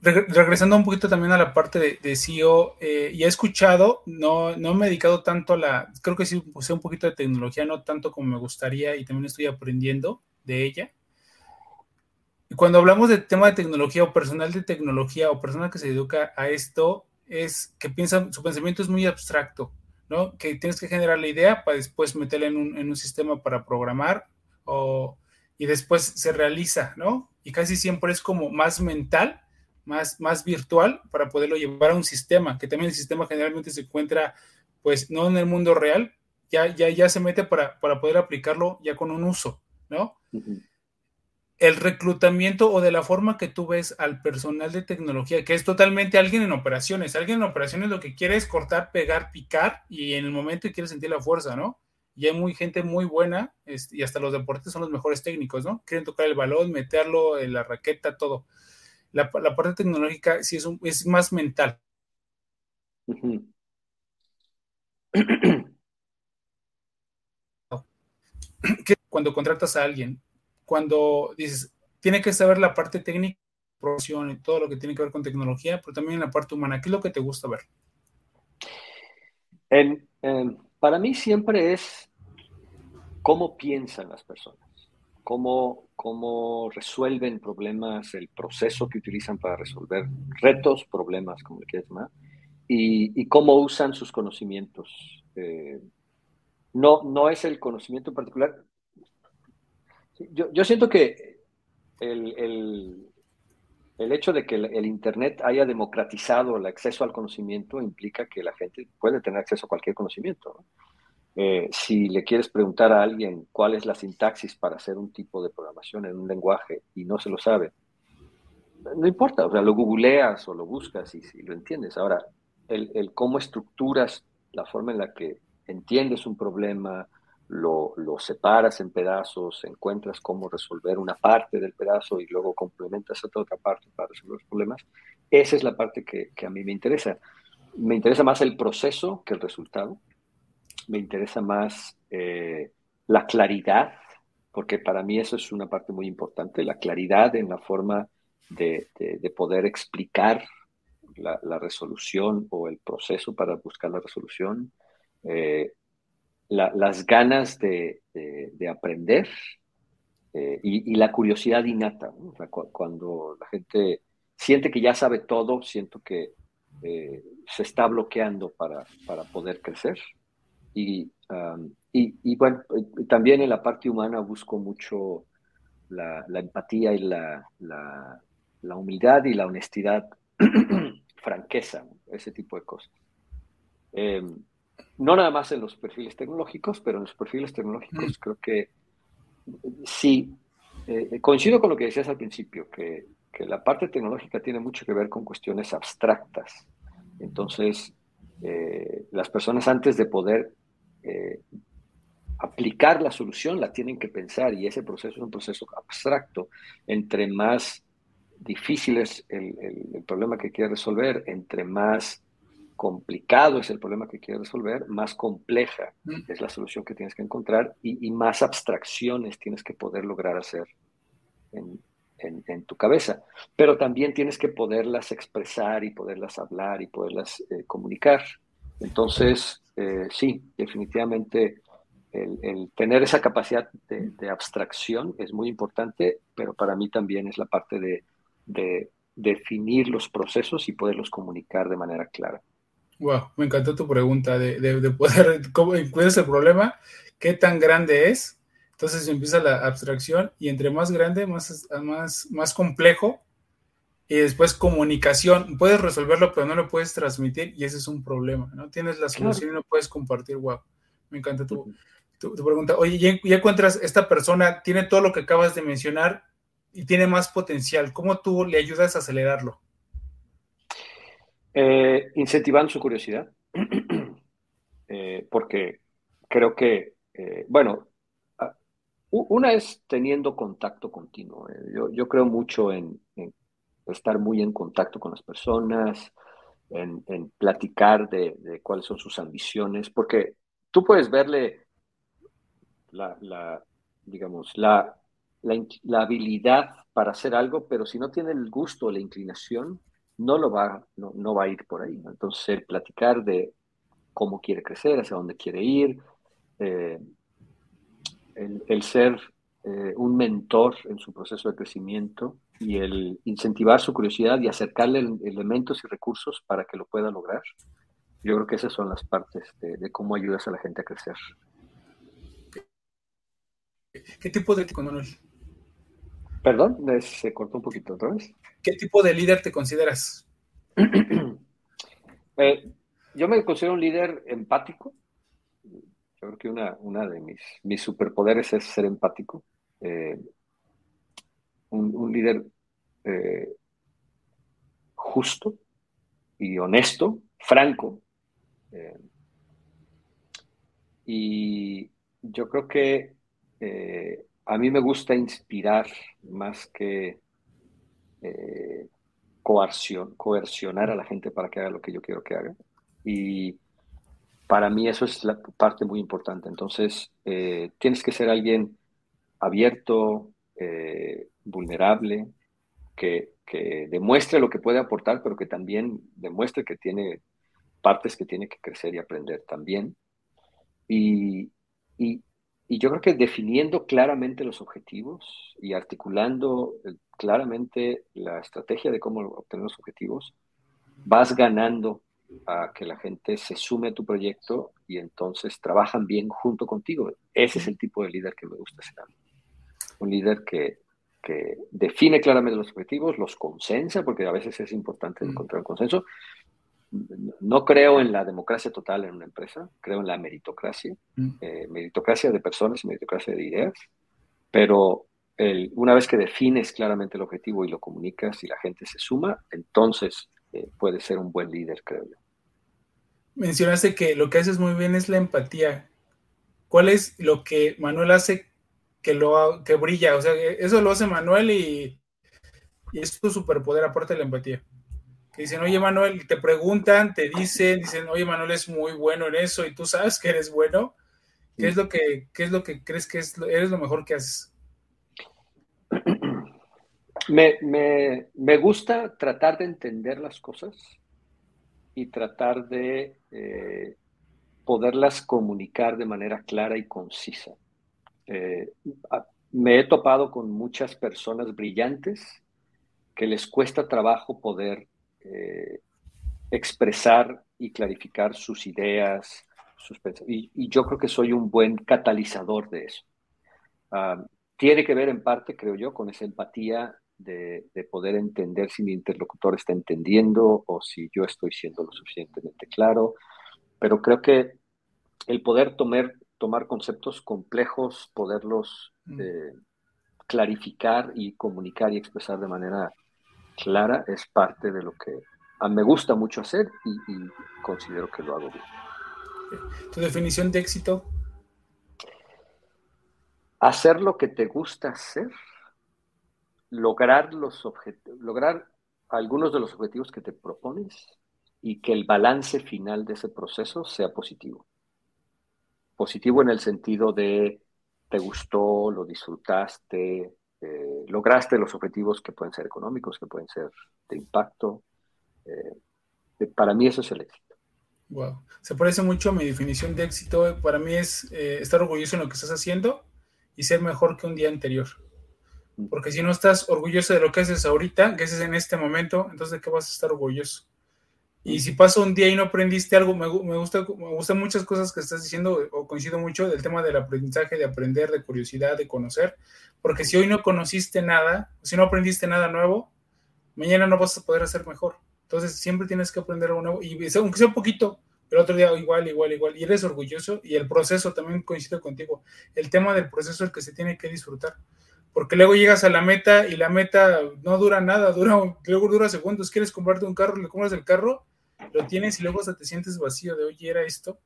regresando un poquito también a la parte de, de CEO, eh, y he escuchado, no, no me he dedicado tanto a la, creo que sí sé un poquito de tecnología, no tanto como me gustaría, y también estoy aprendiendo de ella. Cuando hablamos de tema de tecnología o personal de tecnología o persona que se educa a esto, es que piensan, su pensamiento es muy abstracto. ¿no? Que tienes que generar la idea para después meterla en un, sistema para programar y después se realiza, ¿no? Y casi siempre es como más mental, más, más virtual para poderlo llevar a un sistema, que también el sistema generalmente se encuentra, pues, no en el mundo real, ya, ya, ya se mete para, poder aplicarlo ya con un uso, ¿no? El reclutamiento o de la forma que tú ves al personal de tecnología, que es totalmente alguien en operaciones. Alguien en operaciones lo que quiere es cortar, pegar, picar y en el momento quiere sentir la fuerza, ¿no? Y hay muy gente muy buena y hasta los deportes son los mejores técnicos, ¿no? Quieren tocar el balón, meterlo en la raqueta, todo. La, parte tecnológica sí es, es más mental. cuando contratas a alguien, cuando dices, tiene que saber la parte técnica, profesión y todo lo que tiene que ver con tecnología, pero también la parte humana, ¿qué es lo que te gusta ver? para mí siempre es cómo piensan las personas, cómo, cómo resuelven problemas, el proceso que utilizan para resolver retos, problemas, como le quieras llamar, y, cómo usan sus conocimientos. Eh, no, no es el conocimiento en particular. Yo, siento que el, hecho de que el, Internet haya democratizado el acceso al conocimiento implica que la gente puede tener acceso a cualquier conocimiento. Eh, si le quieres preguntar a alguien cuál es la sintaxis para hacer un tipo de programación en un lenguaje y no se lo sabe, no importa, o sea, lo googleas o lo buscas y, si lo entiendes. Ahora, el, cómo estructuras la forma en la que entiendes un problema, lo, lo, separas en pedazos, encuentras cómo resolver una parte del pedazo y luego complementas a otra parte para resolver los problemas, esa es la parte que, a mí me interesa. Me interesa más el proceso que el resultado. Me interesa más eh, la claridad, porque para mí eso es una parte muy importante, la claridad en la forma de poder explicar la, resolución o el proceso para buscar la resolución, eh, las ganas de, aprender eh, y, la curiosidad innata. cuando la gente siente que ya sabe todo, siento que eh, se está bloqueando para, poder crecer. Y, y, bueno, también en la parte humana busco mucho la, empatía y la, la humildad y la honestidad franqueza, ese tipo de cosas. Em, no nada más en los perfiles tecnológicos, pero en los perfiles tecnológicos mm. creo que sí, eh, coincido con lo que decías al principio, que, la parte tecnológica tiene mucho que ver con cuestiones abstractas. Entonces, eh, las personas antes de poder eh, aplicar la solución la tienen que pensar y ese proceso es un proceso abstracto. Entre más difícil es el, problema que quiere resolver, entre más complicado es el problema que quiere resolver, más compleja mm. es la solución que tienes que encontrar y, más abstracciones tienes que poder lograr hacer en, tu cabeza. Pero también tienes que poderlas expresar y poderlas hablar y poderlas eh, comunicar. Entonces, eh, sí, definitivamente el, tener esa capacidad de abstracción es muy importante, pero para mí también es la parte de de definir los procesos y poderlos comunicar de manera clara. Wow, me encantó tu pregunta de, de, poder, ¿cómo, es el problema? ¿Qué tan grande es? Entonces empieza la abstracción y entre más grande, más, más, más complejo. Y después comunicación. Puedes resolverlo, pero no lo puedes transmitir y ese es un problema. No tienes la solución y no puedes compartir. Wow, me encanta tu, tu, pregunta. Oye, ya, ya encuentras, esta persona tiene todo lo que acabas de mencionar, y tiene más potencial, ¿cómo tú le ayudas a acelerarlo? Eh, incentivando su curiosidad, eh, porque creo que, eh, bueno, una es teniendo contacto continuo. Yo, creo mucho en, estar muy en contacto con las personas, en, platicar de, cuáles son sus ambiciones, porque tú puedes verle la digamos, la, la, habilidad para hacer algo, pero si no tiene el gusto o la inclinación, no lo va, no, va a ir por ahí. Entonces, el platicar de cómo quiere crecer, hacia dónde quiere ir, eh, el, ser eh, un mentor en su proceso de crecimiento y el incentivar su curiosidad y acercarle elementos y recursos para que lo pueda lograr. Yo creo que esas son las partes de, de cómo ayudas a la gente a crecer. ¿Qué tipo de Perdón, se cortó un poquito otra vez. ¿Qué tipo de líder te consideras? Eh, yo me considero un líder empático. Yo creo que una, una de mis, mis superpoderes es ser empático. Eh, un, líder eh, justo y honesto, franco. y yo creo que a mí me gusta inspirar más que eh, coercionar a la gente para que haga lo que yo quiero que haga. Y para mí eso es la parte muy importante. Entonces, eh, tienes que ser alguien abierto, eh, vulnerable, que, demuestre lo que puede aportar, pero que también demuestre que tiene partes que tiene que crecer y aprender también. Y, y, yo creo que definiendo claramente los objetivos y articulando eh, claramente la estrategia de cómo obtener los objetivos, vas ganando a que la gente se sume a tu proyecto y entonces trabajan bien junto contigo. Ese es el tipo de líder que me gusta ser. Un líder que, que define claramente los objetivos, los consensa, porque a veces es importante encontrar un consenso. No creo en la democracia total en una empresa, creo en la meritocracia, mm. eh, meritocracia de personas y meritocracia de ideas, pero el, una vez que defines claramente el objetivo y lo comunicas y la gente se suma, entonces eh, puede ser un buen líder, creo yo. Mencionaste que lo que haces muy bien es la empatía. ¿Cuál es lo que Manuel hace que lo que brilla, o sea, eso lo hace Manuel y, es tu superpoder aparte de la empatía. Que dicen, oye Manuel, te preguntan, te dicen, dicen, oye Manuel es muy bueno en eso y tú sabes que eres bueno. ¿Qué es lo que, qué es lo que crees que es, eres lo mejor que haces? Me, me, gusta tratar de entender las cosas y tratar de eh, poderlas comunicar de manera clara y concisa. Eh, me he topado con muchas personas brillantes que les cuesta trabajo poder eh, expresar y clarificar sus ideas, sus y, y, yo creo que soy un buen catalizador de eso. Ah, tiene que ver en parte, creo yo, con esa empatía de, de, poder entender si mi interlocutor está entendiendo o si yo estoy siendo lo suficientemente claro, pero creo que el poder tomar, tomar conceptos complejos, poderlos mm. eh, clarificar y comunicar y expresar de manera clara es parte de lo que a me gusta mucho hacer y, considero que lo hago bien. ¿Tu definición de éxito? Hacer lo que te gusta hacer, lograr los lograr algunos de los objetivos que te propones y que el balance final de ese proceso sea positivo positivo en el sentido de te gustó, lo disfrutaste, eh, lograste los objetivos que pueden ser económicos, que pueden ser de impacto. Eh, para mí eso es el éxito. Wow. Se parece mucho a mi definición de éxito. Para mí es eh, estar orgulloso en lo que estás haciendo y ser mejor que un día anterior. Mm. Porque si no estás orgulloso de lo que haces ahorita, que haces en este momento, entonces ¿de qué vas a estar orgulloso? Y si paso un día y no aprendiste algo, me, me, gusta, me gustan muchas cosas que estás diciendo, o coincido mucho del tema del aprendizaje, de aprender, de curiosidad, de conocer, porque si hoy no conociste nada, si no aprendiste nada nuevo, mañana no vas a poder hacer mejor. Entonces siempre tienes que aprender algo nuevo, y aunque sea un poquito, pero otro día igual, igual, igual, y eres orgulloso, y el proceso también coincide contigo, el tema del proceso es el que se tiene que disfrutar porque luego llegas a la meta y la meta no dura nada, dura, luego dura segundos, quieres comprarte un carro, le compras el carro lo tienes y luego te sientes vacío de, oye, era esto.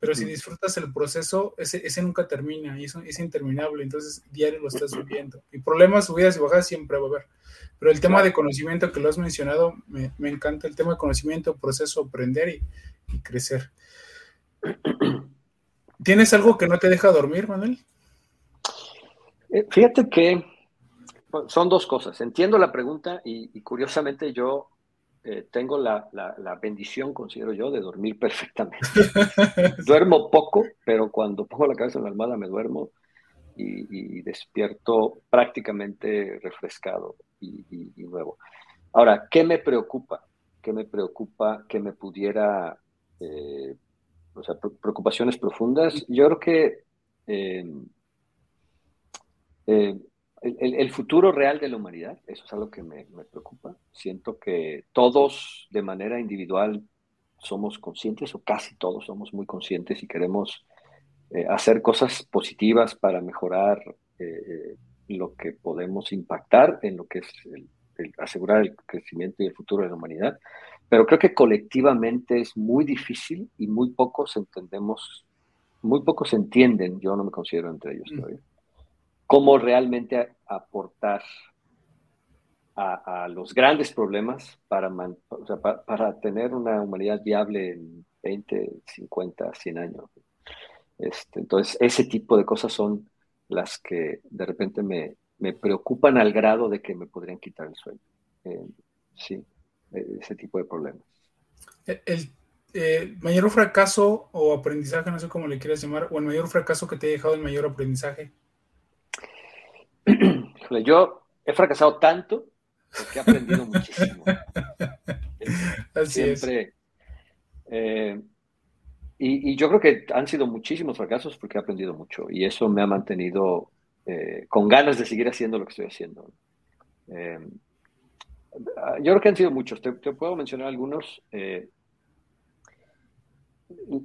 Pero si disfrutas el proceso, ese, ese nunca termina y eso es interminable, entonces diario lo estás viviendo. Y problemas, subidas y bajadas siempre va a haber. Pero el tema de conocimiento que lo has mencionado, me, me encanta el tema de conocimiento, proceso, aprender y, crecer. ¿Tienes algo que no te deja dormir, Manuel? Eh, fíjate que son dos cosas. Entiendo la pregunta y, curiosamente yo eh, tengo la, la, bendición, considero yo, de dormir perfectamente. Duermo poco, pero cuando pongo la cabeza en la almohada me duermo y, despierto prácticamente refrescado y, nuevo. Ahora, ¿qué me preocupa? ¿Qué me preocupa que me pudiera, eh, o sea, preocupaciones profundas? Yo creo que eh, el, futuro real de la humanidad, eso es algo que me, preocupa. Siento que todos de manera individual somos conscientes, o casi todos somos muy conscientes y queremos eh, hacer cosas positivas para mejorar eh, eh, lo que podemos impactar en lo que es asegurar el crecimiento y el futuro de la humanidad. Pero creo que colectivamente es muy difícil y muy pocos entendemos, muy pocos entienden, yo no me considero entre ellos mm. Cómo realmente aportar a, los grandes problemas para, para, tener una humanidad viable en 20, 50, 100 años. Este, entonces, ese tipo de cosas son las que de repente me, me preocupan al grado de que me podrían quitar el sueño. Eh, sí, e, ese tipo de problemas. El, eh, mayor fracaso o aprendizaje, no sé cómo le quieras llamar, o el mayor fracaso que te ha dejado el mayor aprendizaje. Yo he fracasado tanto porque he aprendido muchísimo. Así Siempre, es. Eh, y, yo creo que han sido muchísimos fracasos porque he aprendido mucho y eso me ha mantenido eh, con ganas de seguir haciendo lo que estoy haciendo. Eh, yo creo que han sido muchos. Te, puedo mencionar algunos.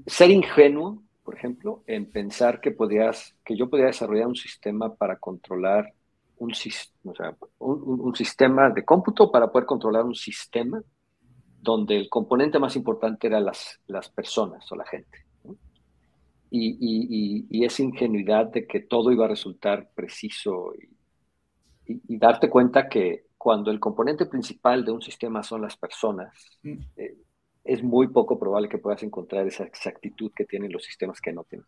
ser ingenuo, por ejemplo, en pensar que, podías, que yo podía desarrollar un sistema para controlar un, un, sistema de cómputo, para poder controlar un sistema donde el componente más importante era las, las personas o la gente. Y, y, y, esa ingenuidad de que todo iba a resultar preciso y, darte cuenta que cuando el componente principal de un sistema son las personas, mm. eh, es muy poco probable que puedas encontrar esa exactitud que tienen los sistemas que no tienen.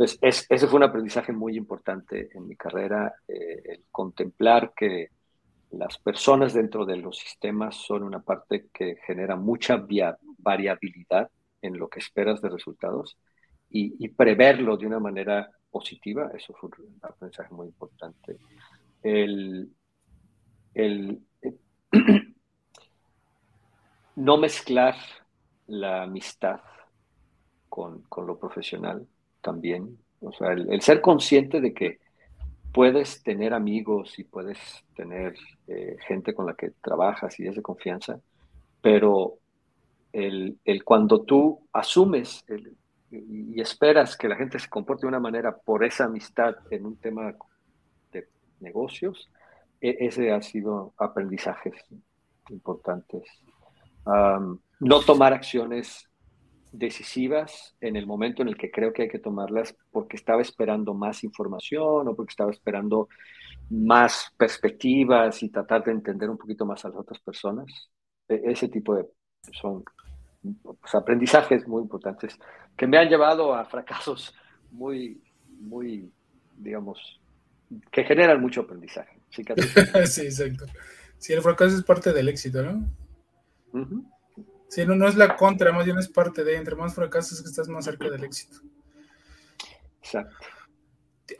Entonces, es, ese fue un aprendizaje muy importante en mi carrera, eh, el contemplar que las personas dentro de los sistemas son una parte que genera mucha variabilidad en lo que esperas de resultados y, preverlo de una manera positiva, eso fue un aprendizaje muy importante. El, no mezclar la amistad con, lo profesional también, o sea, el ser consciente de que puedes tener amigos y puedes tener eh, gente con la que trabajas y es de confianza, pero el, cuando tú asumes y esperas que la gente se comporte de una manera por esa amistad en un tema de negocios, e, ese ha sido aprendizajes importantes. no tomar acciones decisivas en el momento en el que creo que hay que tomarlas porque estaba esperando más información o porque estaba esperando más perspectivas y tratar de entender un poquito más a las otras personas. E, ese tipo de son pues, aprendizajes muy importantes que me han llevado a fracasos muy, muy, digamos, que generan mucho aprendizaje. sí, exacto. Sí, el fracaso es parte del éxito, ¿no? Sí, no, no es la contra, más bien es parte de, entre más fracasos que estás más cerca del éxito. Exacto.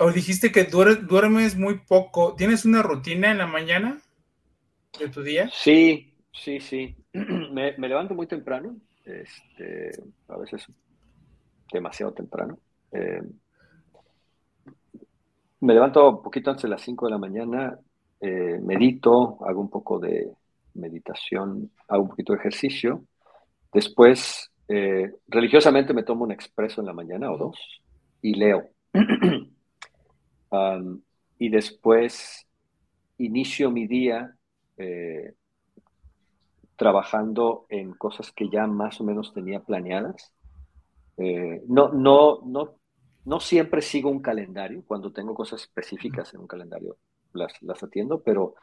O dijiste que duermes muy poco. ¿Tienes una rutina en la mañana de tu día? Sí, sí, sí. Me, levanto muy temprano, este, a veces demasiado temprano. Eh, me levanto un poquito antes de las 5 de la mañana, eh, medito, hago un poco de meditación, hago un poquito de ejercicio Después, eh, religiosamente me tomo un expreso en la mañana o dos y leo. y después inicio mi día eh, trabajando en cosas que ya más o menos tenía planeadas. Eh, no, no, no, no siempre sigo un calendario. Cuando tengo cosas específicas en un calendario las, las atiendo, pero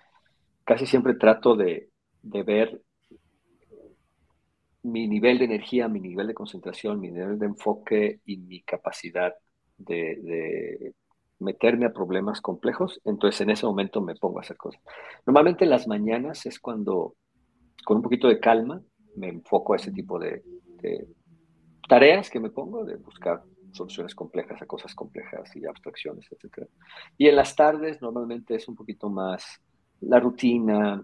casi siempre trato de, de ver mi nivel de energía, mi nivel de concentración, mi nivel de enfoque y mi capacidad de, meterme a problemas complejos, entonces en ese momento me pongo a hacer cosas. Normalmente en las mañanas es cuando, con un poquito de calma, me enfoco a ese tipo de, tareas que me pongo, de buscar soluciones complejas a cosas complejas y abstracciones, etc. Y en las tardes normalmente es un poquito más la rutina,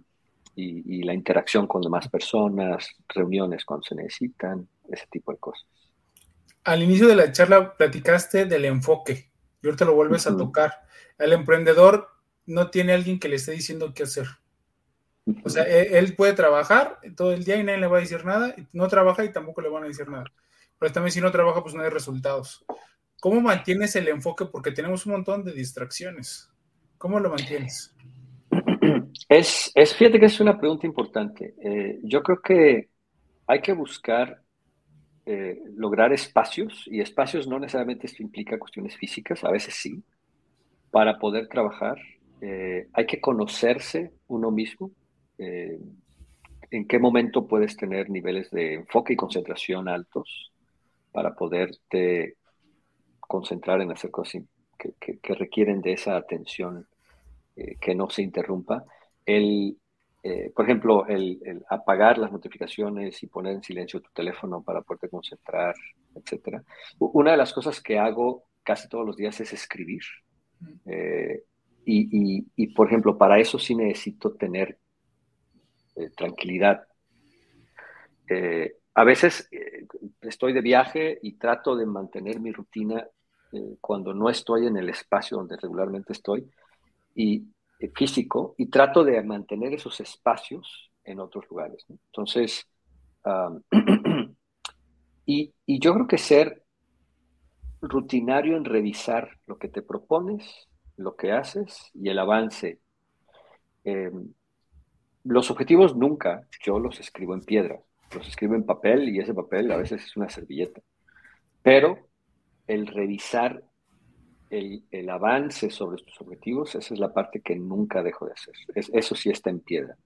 y, la interacción con demás personas, reuniones cuando se necesitan, ese tipo de cosas. Al inicio de la charla platicaste del enfoque y ahorita lo vuelves a tocar. El emprendedor no tiene alguien que le esté diciendo qué hacer. O sea, e, él, puede trabajar todo el día y nadie le va a decir nada, no trabaja y tampoco le van a decir nada. Pero también si no trabaja, pues no hay resultados. ¿Cómo mantienes el enfoque? Porque tenemos un montón de distracciones. ¿Cómo lo mantienes? Es, es, fíjate que es una pregunta importante. Eh, yo creo que hay que buscar eh, lograr espacios, y espacios no necesariamente esto implica cuestiones físicas, a veces sí, para poder trabajar. Eh, hay que conocerse uno mismo, en qué momento puedes tener niveles de enfoque y concentración altos, para poderte concentrar en hacer cosas que, requieren de esa atención que no se interrumpa. El, eh, por ejemplo, el, apagar las notificaciones y poner en silencio tu teléfono para poderte concentrar, etc. Una de las cosas que hago casi todos los días es escribir. Eh, y, por ejemplo, para eso sí necesito tener tranquilidad. a veces estoy de viaje y trato de mantener mi rutina eh, cuando no estoy en el espacio donde regularmente estoy, y eh, físico, y trato de mantener esos espacios en otros lugares. Entonces, y, yo creo que ser rutinario en revisar lo que te propones, lo que haces y el avance. Em, los objetivos nunca yo los escribo en piedra, los escribo en papel y ese papel a veces es una servilleta. Pero el revisar el, avance sobre tus objetivos, esa es la parte que nunca dejo de hacer. eso sí está en piedra.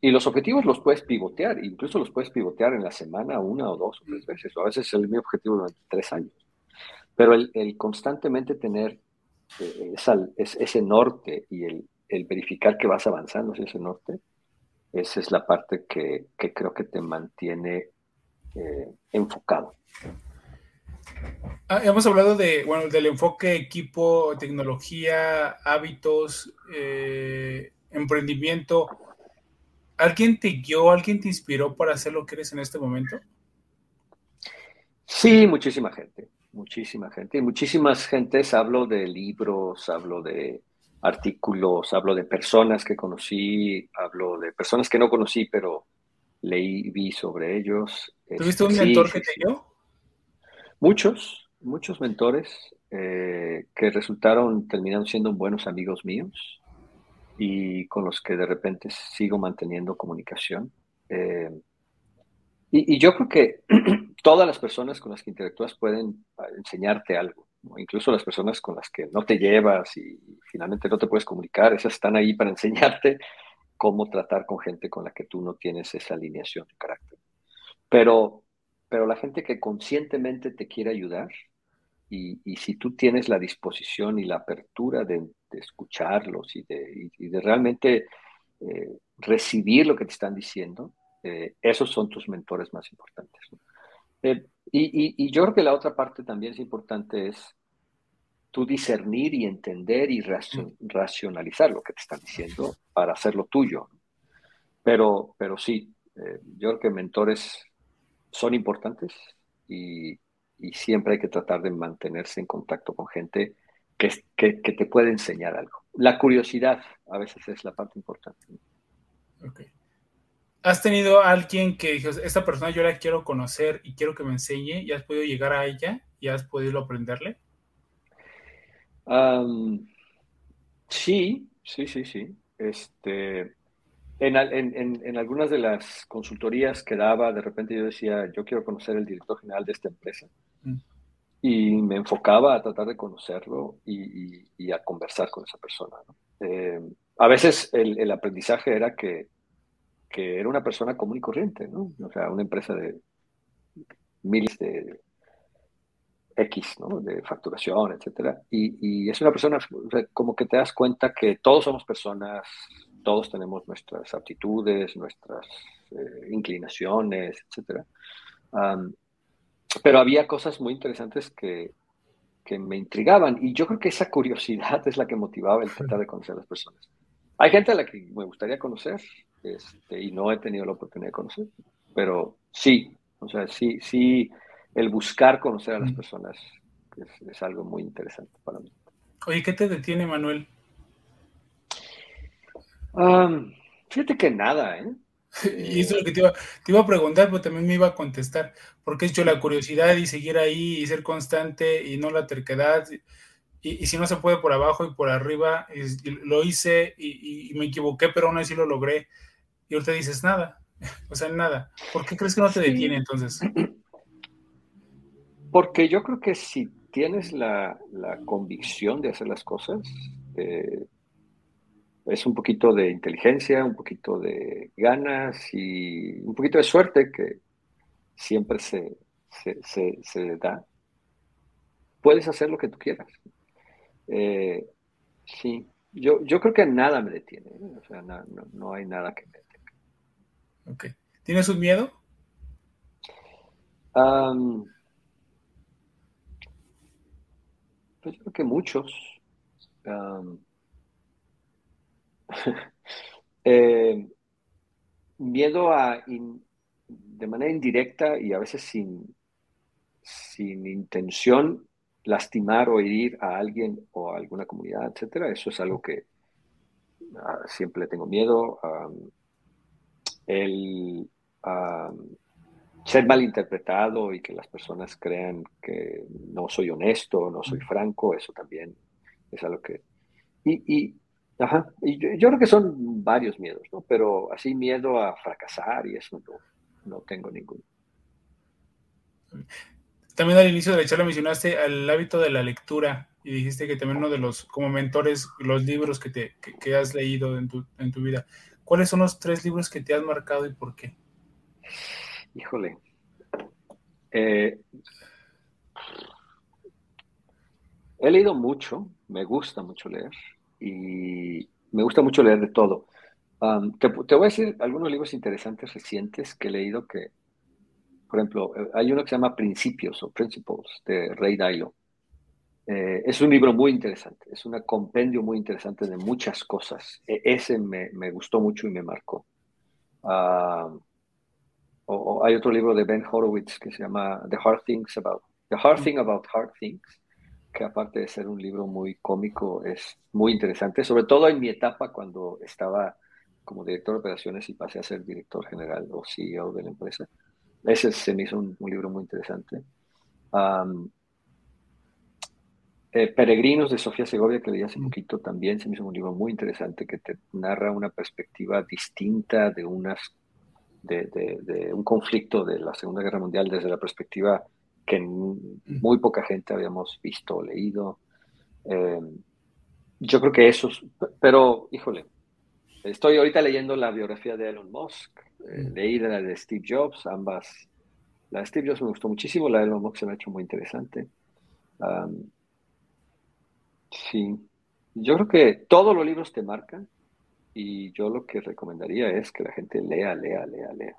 y los objetivos los puedes pivotear, incluso los puedes pivotear en la semana una o dos o tres veces, o a veces es mi objetivo durante tres años. Pero el, constantemente tener eh, ese norte y el, verificar que vas avanzando hacia ese norte, esa es la parte que, creo que te mantiene eh, enfocado. Ah, hemos hablado de, bueno, del enfoque equipo, tecnología, hábitos, eh, emprendimiento. ¿Alguien te guió, alguien te inspiró para hacer lo que eres en este momento? Sí, muchísima gente, muchísima gente. Y muchísimas gentes, hablo de libros, hablo de artículos, hablo de personas que conocí, hablo de personas que no conocí, pero leí, vi sobre ellos. ¿Tuviste un este, mentor que te dio? Muchos, muchos mentores eh, que resultaron, terminaron siendo buenos amigos míos y con los que de repente sigo manteniendo comunicación. Eh, y, yo creo que todas las personas con las que interactúas pueden ah, enseñarte algo, incluso las personas con las que no te llevas y finalmente no te puedes comunicar, esas están ahí para enseñarte cómo tratar con gente con la que tú no tienes esa alineación de carácter. Pero pero la gente que conscientemente te quiere ayudar y, si tú tienes la disposición y la apertura de, escucharlos y de, de realmente eh, recibir lo que te están diciendo, eh, esos son tus mentores más importantes. Eh, y, yo creo que la otra parte también es importante es tú discernir y entender y racionalizar lo que te están diciendo para hacerlo tuyo. Pero, pero sí, yo creo que mentores son importantes y, siempre hay que tratar de mantenerse en contacto con gente que, que, te puede enseñar algo. La curiosidad a veces es la parte importante. ¿Has tenido alguien que dijo, esta persona yo la quiero conocer y quiero que me enseñe y has podido llegar a ella y has podido aprenderle? sí, sí, sí, sí. Este, en, algunas de las consultorías que daba, de repente yo decía, yo quiero conocer el director general de esta empresa. Mm. Y me enfocaba a tratar de conocerlo y, a conversar con esa persona. Eh, a veces el, aprendizaje era que, era una persona común y corriente, ¿no? O sea, una empresa de miles de X, ¿no? De facturación, etcétera. Y, y es una persona, como que te das cuenta que todos somos personas todos tenemos nuestras aptitudes, nuestras eh, inclinaciones, etc. pero había cosas muy interesantes que, me intrigaban y yo creo que esa curiosidad es la que motivaba el tratar de conocer a las personas. Hay gente a la que me gustaría conocer este, y no he tenido la oportunidad de conocer, pero sí, o sea, sí, sí, el buscar conocer a las personas es, es algo muy interesante para mí. Oye, ¿qué te detiene, Manuel? Fíjate que nada, ¿eh? Y eso es lo que te iba, a preguntar, pero también me iba a contestar. porque he hecho la curiosidad y seguir ahí y ser constante y no la terquedad? Y, si no se puede por abajo y por arriba, lo hice y, me equivoqué, pero aún así lo logré. Y ahorita dices nada, o sea, nada. ¿Por qué crees que no te detiene entonces? Porque yo creo que si tienes la, convicción de hacer las cosas, eh, es un poquito de inteligencia, un poquito de ganas y un poquito de suerte que siempre se, se, da, puedes hacer lo que tú quieras. Eh, sí, yo, yo creo que nada me detiene, ¿eh? o sea, no, hay nada que me detenga. Ok. ¿Tienes un miedo? pues yo creo que muchos. Eh, miedo a, de manera indirecta y a veces sin, sin intención, lastimar o herir a alguien o a alguna comunidad, etcétera. Eso es algo que ah, siempre tengo miedo. el ser malinterpretado y que las personas crean que no soy honesto, no soy franco, eso también es algo que... Y, ajá, y yo, creo que son varios miedos, ¿no? Pero así miedo a fracasar y eso no, no tengo ninguno. También al inicio de la charla mencionaste el hábito de la lectura y dijiste que también uno de los, como mentores, los libros que, te, que, has leído en tu, en tu vida. ¿Cuáles son los tres libros que te has marcado y por qué? Híjole. Eh, he leído mucho, me gusta mucho leer y me gusta mucho leer de todo. te, te, voy a decir algunos libros interesantes recientes que he leído que por ejemplo, hay uno que se llama Principios o Principles de Ray Dalio. Eh, es un libro muy interesante, es un compendio muy interesante de muchas cosas. E, ese me, me, gustó mucho y me marcó. Ah, o, hay otro libro de Ben Horowitz que se llama The Hard Things About The Hard Thing About Hard Things, que aparte de ser un libro muy cómico, es muy interesante, sobre todo en mi etapa cuando estaba como director de operaciones y pasé a ser director general o CEO de la empresa. Ese se me hizo un, libro muy interesante. Eh, Peregrinos de Sofía Segovia, que leí hace mm. poquito, también se me hizo un libro muy interesante que te narra una perspectiva distinta de, unas, de, un conflicto de la Segunda Guerra Mundial desde la perspectiva que muy poca gente habíamos visto o leído. Em, yo creo que eso, pero híjole, estoy ahorita leyendo la biografía de Elon Musk eh, leí la de Steve Jobs, ambas. La de Steve Jobs me gustó muchísimo, la de Elon Musk se me ha hecho muy interesante. sí, yo creo que todos los libros te marcan y yo lo que recomendaría es que la gente lea, lea, lea, lea.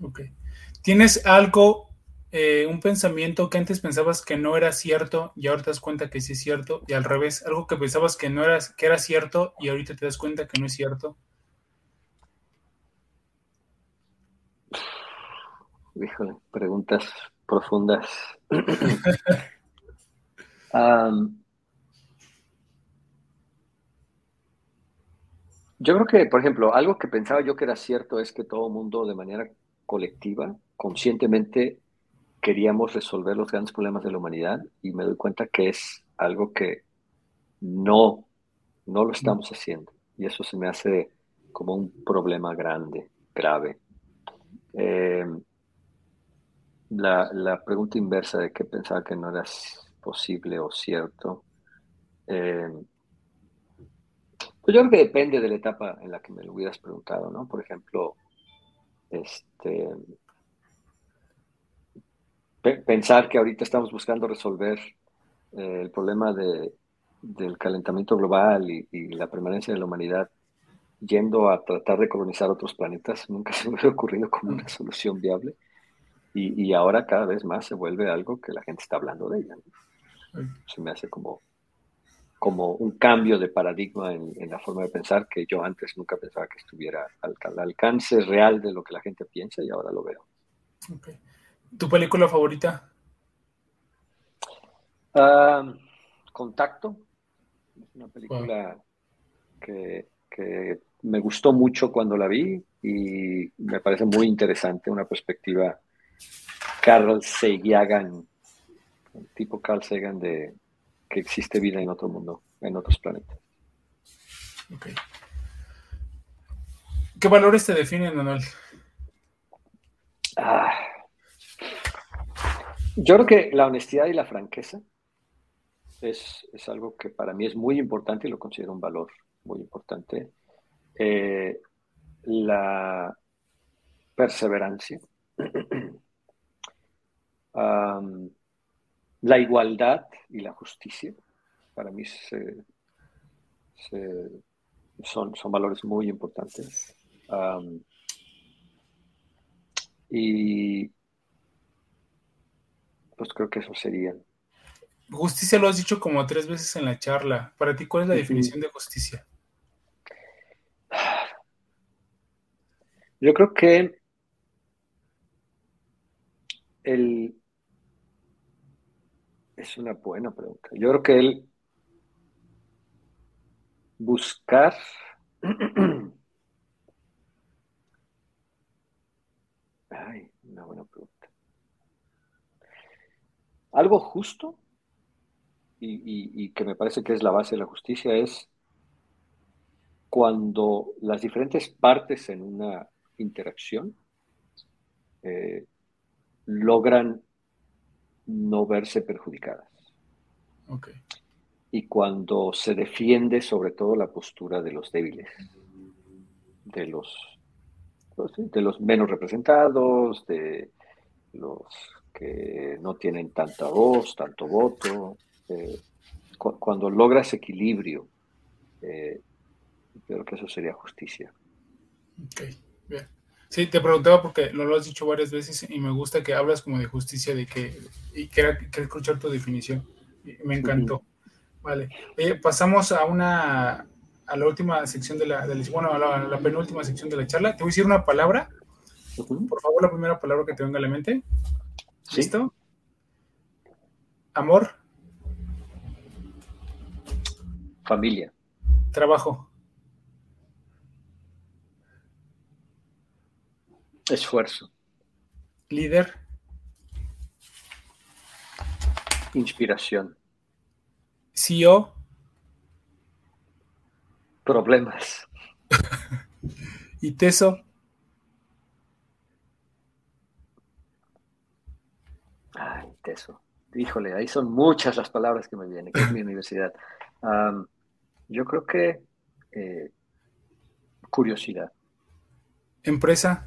Ok. ¿Tienes algo, eh, un pensamiento que antes pensabas que no era cierto y ahora te das cuenta que sí es cierto? Y al revés, algo que pensabas que no era, que era cierto y ahorita te das cuenta que no es cierto. híjole, preguntas profundas. yo creo que, por ejemplo, algo que pensaba yo que era cierto es que todo mundo de manera colectiva, conscientemente, queríamos resolver los grandes problemas de la humanidad y me doy cuenta que es algo que no, no lo estamos haciendo. Y eso se me hace como un problema grande, grave. Eh, la, pregunta inversa de que pensaba que no era posible o cierto. Eh, pues yo creo que depende de la etapa en la que me lo hubieras preguntado, ¿no? Por ejemplo, este, pensar que ahorita estamos buscando resolver eh, el problema de, del calentamiento global y, la permanencia de la humanidad yendo a tratar de colonizar otros planetas, nunca se me ha ocurrido como una solución viable. Y, ahora cada vez más se vuelve algo que la gente está hablando de ella. Se me hace como, como un cambio de paradigma en, la forma de pensar que yo antes nunca pensaba que estuviera al, alcance real de lo que la gente piensa y ahora lo veo. ¿Tu película favorita? Contacto. Es una película que, que me gustó mucho cuando la vi y me parece muy interesante, una perspectiva Carl Sagan, tipo Carl Sagan de que existe vida en otro mundo, en otros planetas. ¿Qué valores te definen, Manuel? Ah. Yo creo que la honestidad y la franqueza es, algo que para mí es muy importante y lo considero un valor muy importante. Eh, la perseverancia la igualdad y la justicia, para mí son, son valores muy importantes. y pues creo que eso serían. Justicia lo has dicho como tres veces en la charla. Para ti, ¿cuál es la definición de justicia? Yo creo que el... Es una buena pregunta. Yo creo que el buscar Ay, una buena pregunta. Algo justo y, que me parece que es la base de la justicia es cuando las diferentes partes en una interacción eh, logran no verse perjudicadas. Y cuando se defiende sobre todo la postura de los débiles, de los, pues de los menos representados, de los que no tienen tanta voz, tanto voto, eh, cuando logras equilibrio, eh, creo que eso sería justicia. Ok, bien. Sí, te preguntaba porque lo, has dicho varias veces y me gusta que hablas como de justicia, de que, y quiero, escuchar tu definición. Me encantó. Vale. pasamos a una, a la última sección de la, bueno, a la, penúltima sección de la charla. Te voy a decir una palabra. Por favor, la primera palabra que te venga a la mente. ¿Listo? Amor. Familia. Trabajo. Esfuerzo. Líder. Inspiración. CEO. Problemas. y teso. Ay, teso. Híjole, ahí son muchas las palabras que me vienen, que es mi universidad yo creo que eh, curiosidad. Empresa.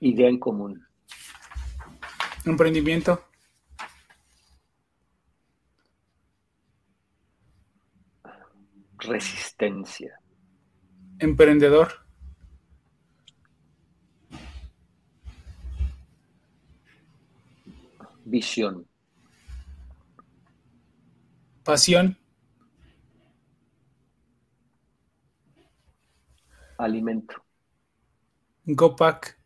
Idea en común. Emprendimiento. Resistencia. Emprendedor. Visión. Pasión. Alimento. Gopak.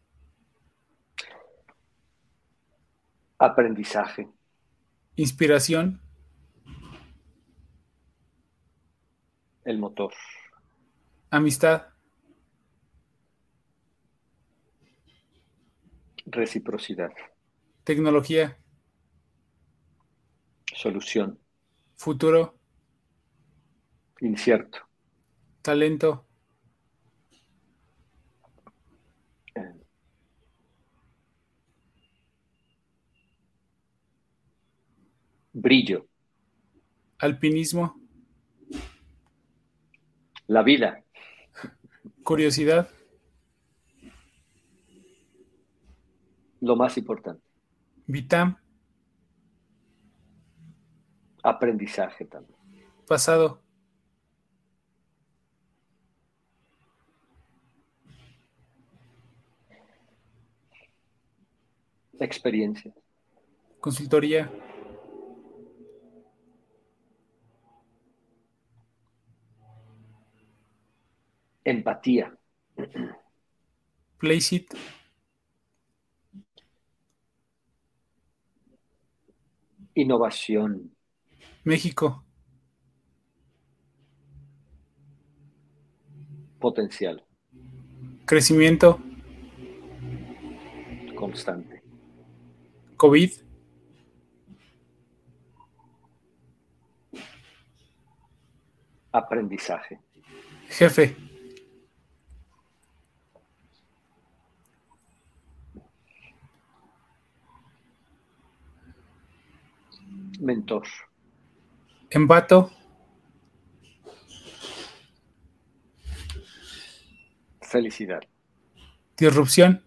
Aprendizaje. Inspiración. El motor. Amistad. Reciprocidad. Tecnología. Solución. Futuro. Incierto. Talento. Brillo. Alpinismo. La vida. Curiosidad. Lo más importante. Vitam. Aprendizaje también. Pasado. Experiencia. Consultoría. Empatía. Placeit. Innovación. México. Potencial. Crecimiento. Constante. COVID. Aprendizaje. Jefe. Mentor. Empato. Felicidad. Disrupción.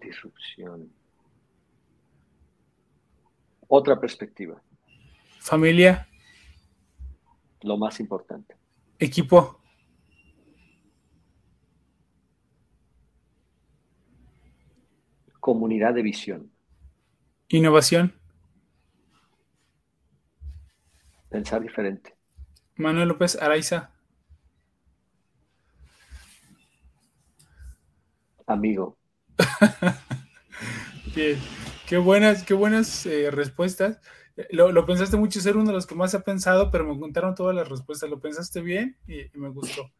Disrupción. Otra perspectiva. Familia. Lo más importante. Equipo. Comunidad de visión. Innovación. Pensar diferente. Manuel López Araiza. Amigo. Bien. Qué buenas, qué buenas eh, respuestas. Lo, pensaste mucho, ser uno de los que más ha pensado, pero me contaron todas las respuestas. Lo pensaste bien y, me gustó.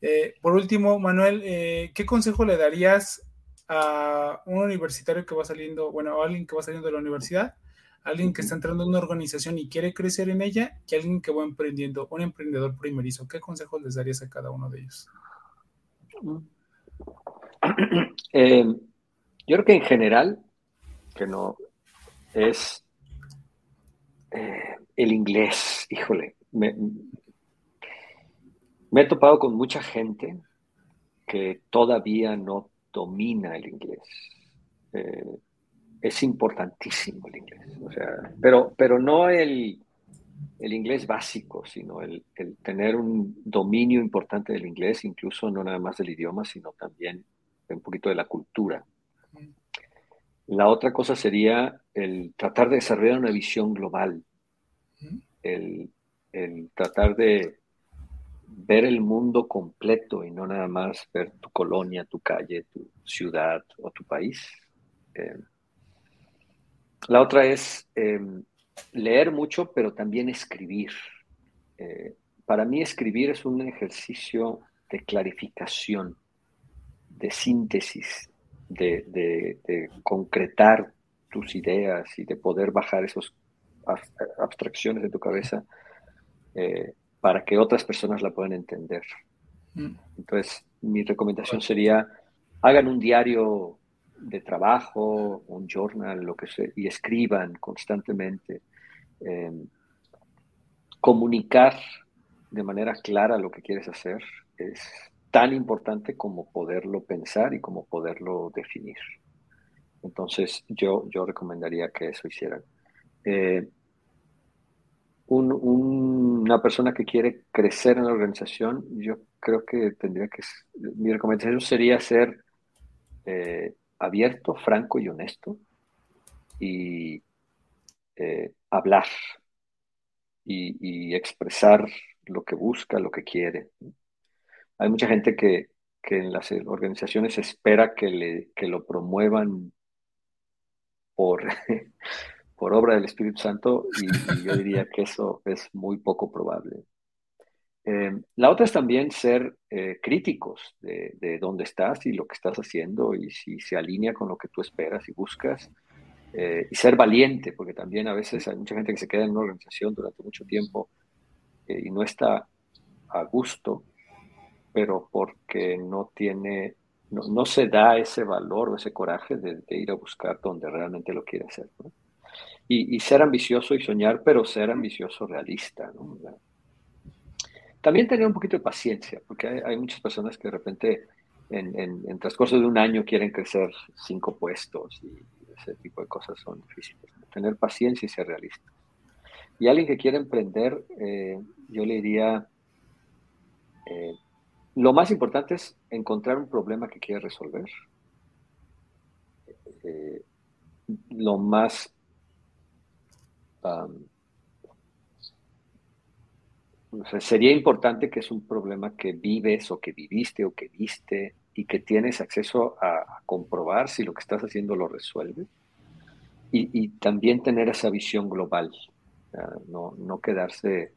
Eh, por último, Manuel, eh, ¿qué consejo le darías a un universitario que va saliendo, bueno, a alguien que va saliendo de la universidad, alguien que está entrando en una organización y quiere crecer en ella, y alguien que va emprendiendo, un emprendedor primerizo? ¿Qué consejos les darías a cada uno de ellos? yo creo que en general, que no es eh, el inglés, híjole, me, he topado con mucha gente que todavía no domina el inglés. Eh, es importantísimo el inglés, o sea, pero, pero no el, el inglés básico, sino el, el, tener un dominio importante del inglés, incluso no nada más del idioma, sino también un poquito de la cultura. La otra cosa sería el tratar de desarrollar una visión global, el, tratar de ver el mundo completo y no nada más ver tu colonia, tu calle, tu ciudad o tu país. Eh, la otra es em, leer mucho, pero también escribir. Eh, para mí escribir es un ejercicio de clarificación, de síntesis, de, concretar tus ideas y de poder bajar esas abstracciones de tu cabeza eh, para que otras personas la puedan entender. Mm. Entonces, mi recomendación sería, hagan un diario de trabajo, un journal, lo que sea, y escriban constantemente. Eh, comunicar de manera clara lo que quieres hacer es tan importante como poderlo pensar y como poderlo definir. Entonces, yo, yo recomendaría que eso hicieran. Eh, una persona que quiere crecer en la organización, yo creo que tendría que, mi recomendación sería ser eh, abierto, franco y honesto y eh, hablar y, expresar lo que busca, lo que quiere. Hay mucha gente que, en las organizaciones espera que, le, lo promuevan por, por obra del Espíritu Santo y, yo diría que eso es muy poco probable. Eh, la otra es también ser eh, críticos de, dónde estás y lo que estás haciendo y si se alinea con lo que tú esperas y buscas. Eh, y ser valiente, porque también a veces hay mucha gente que se queda en una organización durante mucho tiempo y no está a gusto pero porque no tiene, no, se da ese valor o ese coraje de, ir a buscar donde realmente lo quiere hacer. Y, ser ambicioso y soñar, pero ser ambicioso realista. También tener un poquito de paciencia, porque hay, muchas personas que de repente en, en, transcurso de un año quieren crecer cinco puestos y ese tipo de cosas son difíciles. Tener paciencia y ser realista. Y alguien que quiere emprender, eh, yo le diría, eh, lo más importante es encontrar un problema que quieres resolver. Eh, lo más sería importante que es un problema que vives o que viviste o que viste y que tienes acceso a, comprobar si lo que estás haciendo lo resuelve. Y, también tener esa visión global, no, quedarse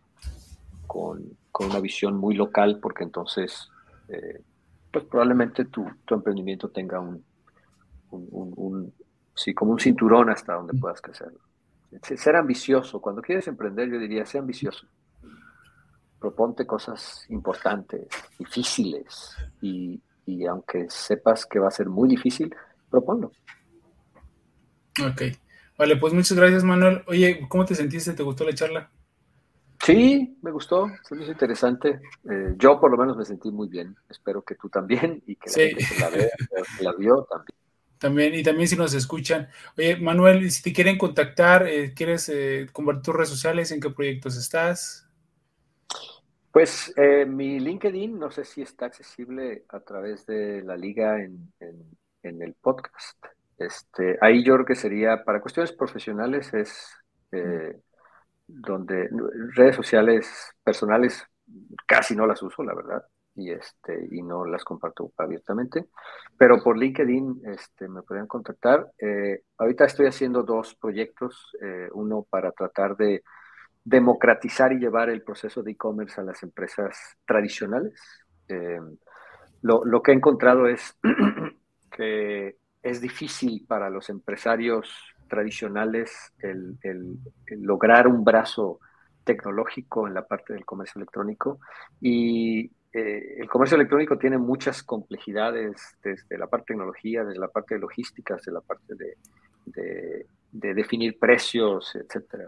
con, con una visión muy local, porque entonces, eh, pues probablemente tu, tu, emprendimiento tenga un, un, sí, como un cinturón hasta donde puedas crecer. Ser ambicioso, cuando quieres emprender, yo diría, sé ambicioso. Proponte cosas importantes, difíciles, y, y aunque sepas que va a ser muy difícil, proponlo. Ok. Vale, pues muchas gracias, Manuel. Oye, ¿cómo te sentiste? ¿Te gustó la charla? Sí, me gustó, fue muy interesante. Eh, yo por lo menos me sentí muy bien. Espero que tú también y que la gente que la, vea, que la vio también. También, y también si nos escuchan. Oye, Manuel, si te quieren contactar, eh, ¿quieres eh, compartir tus redes sociales? ¿En qué proyectos estás? Pues eh, mi LinkedIn, no sé si está accesible a través de la liga en, en, el podcast. Este, ahí yo creo que sería, para cuestiones profesionales, es donde redes sociales personales casi no las uso, la verdad y, este, y no las comparto abiertamente. Pero por LinkedIn este, me pueden contactar. Eh, ahorita estoy haciendo dos proyectos, eh, uno para tratar de democratizar y llevar el proceso de e-commerce a las empresas tradicionales. Eh, lo, lo, que he encontrado es que es difícil para los empresarios tradicionales el, el, lograr un brazo tecnológico en la parte del comercio electrónico y eh, el comercio electrónico tiene muchas complejidades desde la parte de tecnología, desde la parte de logística, desde la parte de, definir precios, etc.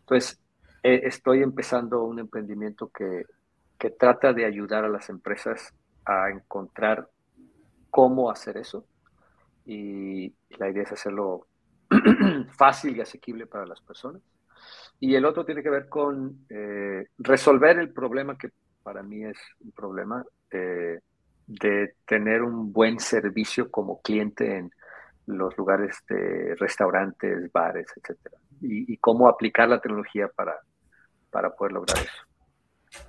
Entonces, eh, estoy empezando un emprendimiento que, que trata de ayudar a las empresas a encontrar cómo hacer eso. Y la idea es hacerlo fácil y asequible para las personas. Y el otro tiene que ver con eh, resolver el problema que para mí es un problema eh, de tener un buen servicio como cliente en los lugares de restaurantes, bares, etcétera, y, cómo aplicar la tecnología para, para poder lograr eso.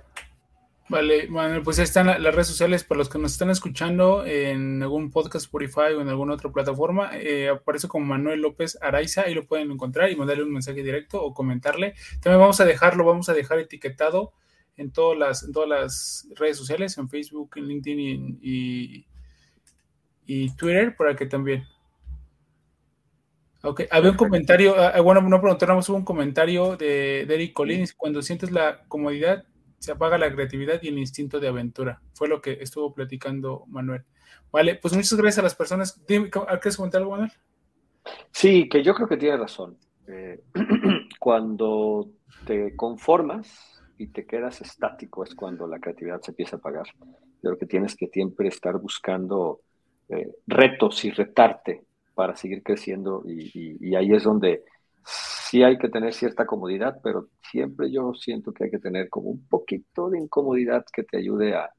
Vale, Manuel, pues ahí están las redes sociales para los que nos están escuchando en algún podcast Spotify o en alguna otra plataforma. Eh, aparece como Manuel López Araiza, ahí lo pueden encontrar y mandarle un mensaje directo o comentarle. También vamos a dejarlo, vamos a dejar etiquetado en todas las, en todas las redes sociales, en Facebook, en LinkedIn y, y, Twitter, para que también. Ok, había un comentario, ah, ah, bueno, no preguntamos, hubo un comentario de, Eric Collins, cuando sientes la comodidad, se apaga la creatividad y el instinto de aventura. Fue lo que estuvo platicando Manuel. Vale, pues muchas gracias a las personas. ¿Quieres comentar algo, Manuel? Sí, que yo creo que tiene razón. Eh, cuando te conformas y te quedas estático es cuando la creatividad se empieza a apagar. Yo creo que tienes que siempre estar buscando eh, retos y retarte para seguir creciendo y, ahí es donde sí hay que tener cierta comodidad, pero siempre yo siento que hay que tener como un poquito de incomodidad que te ayude a,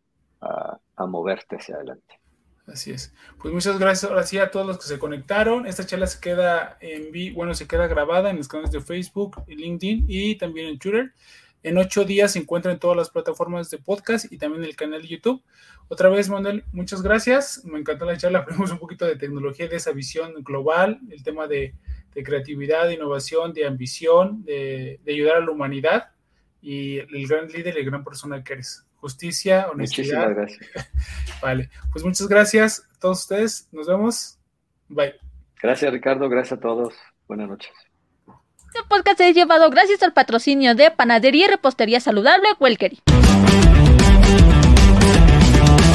a, moverte hacia adelante. Así es. Pues muchas gracias ahora sí a todos los que se conectaron. Esta charla se queda en bueno, se queda grabada en los canales de Facebook, LinkedIn y también en Twitter. En ocho días se encuentra en todas las plataformas de podcast y también en el canal de YouTube. Otra vez, Manuel, muchas gracias. Me encantó la charla. Hablamos un poquito de tecnología, de esa visión global, el tema de, creatividad, de innovación, de ambición, de, ayudar a la humanidad y el gran líder y la gran persona que eres. Justicia, honestidad. Muchísimas gracias. Vale, pues muchas gracias a todos ustedes. Nos vemos. Bye. Gracias, Ricardo. Gracias a todos. Buenas noches. Este podcast es llevado gracias al patrocinio de Panadería y Repostería Saludable Welkery.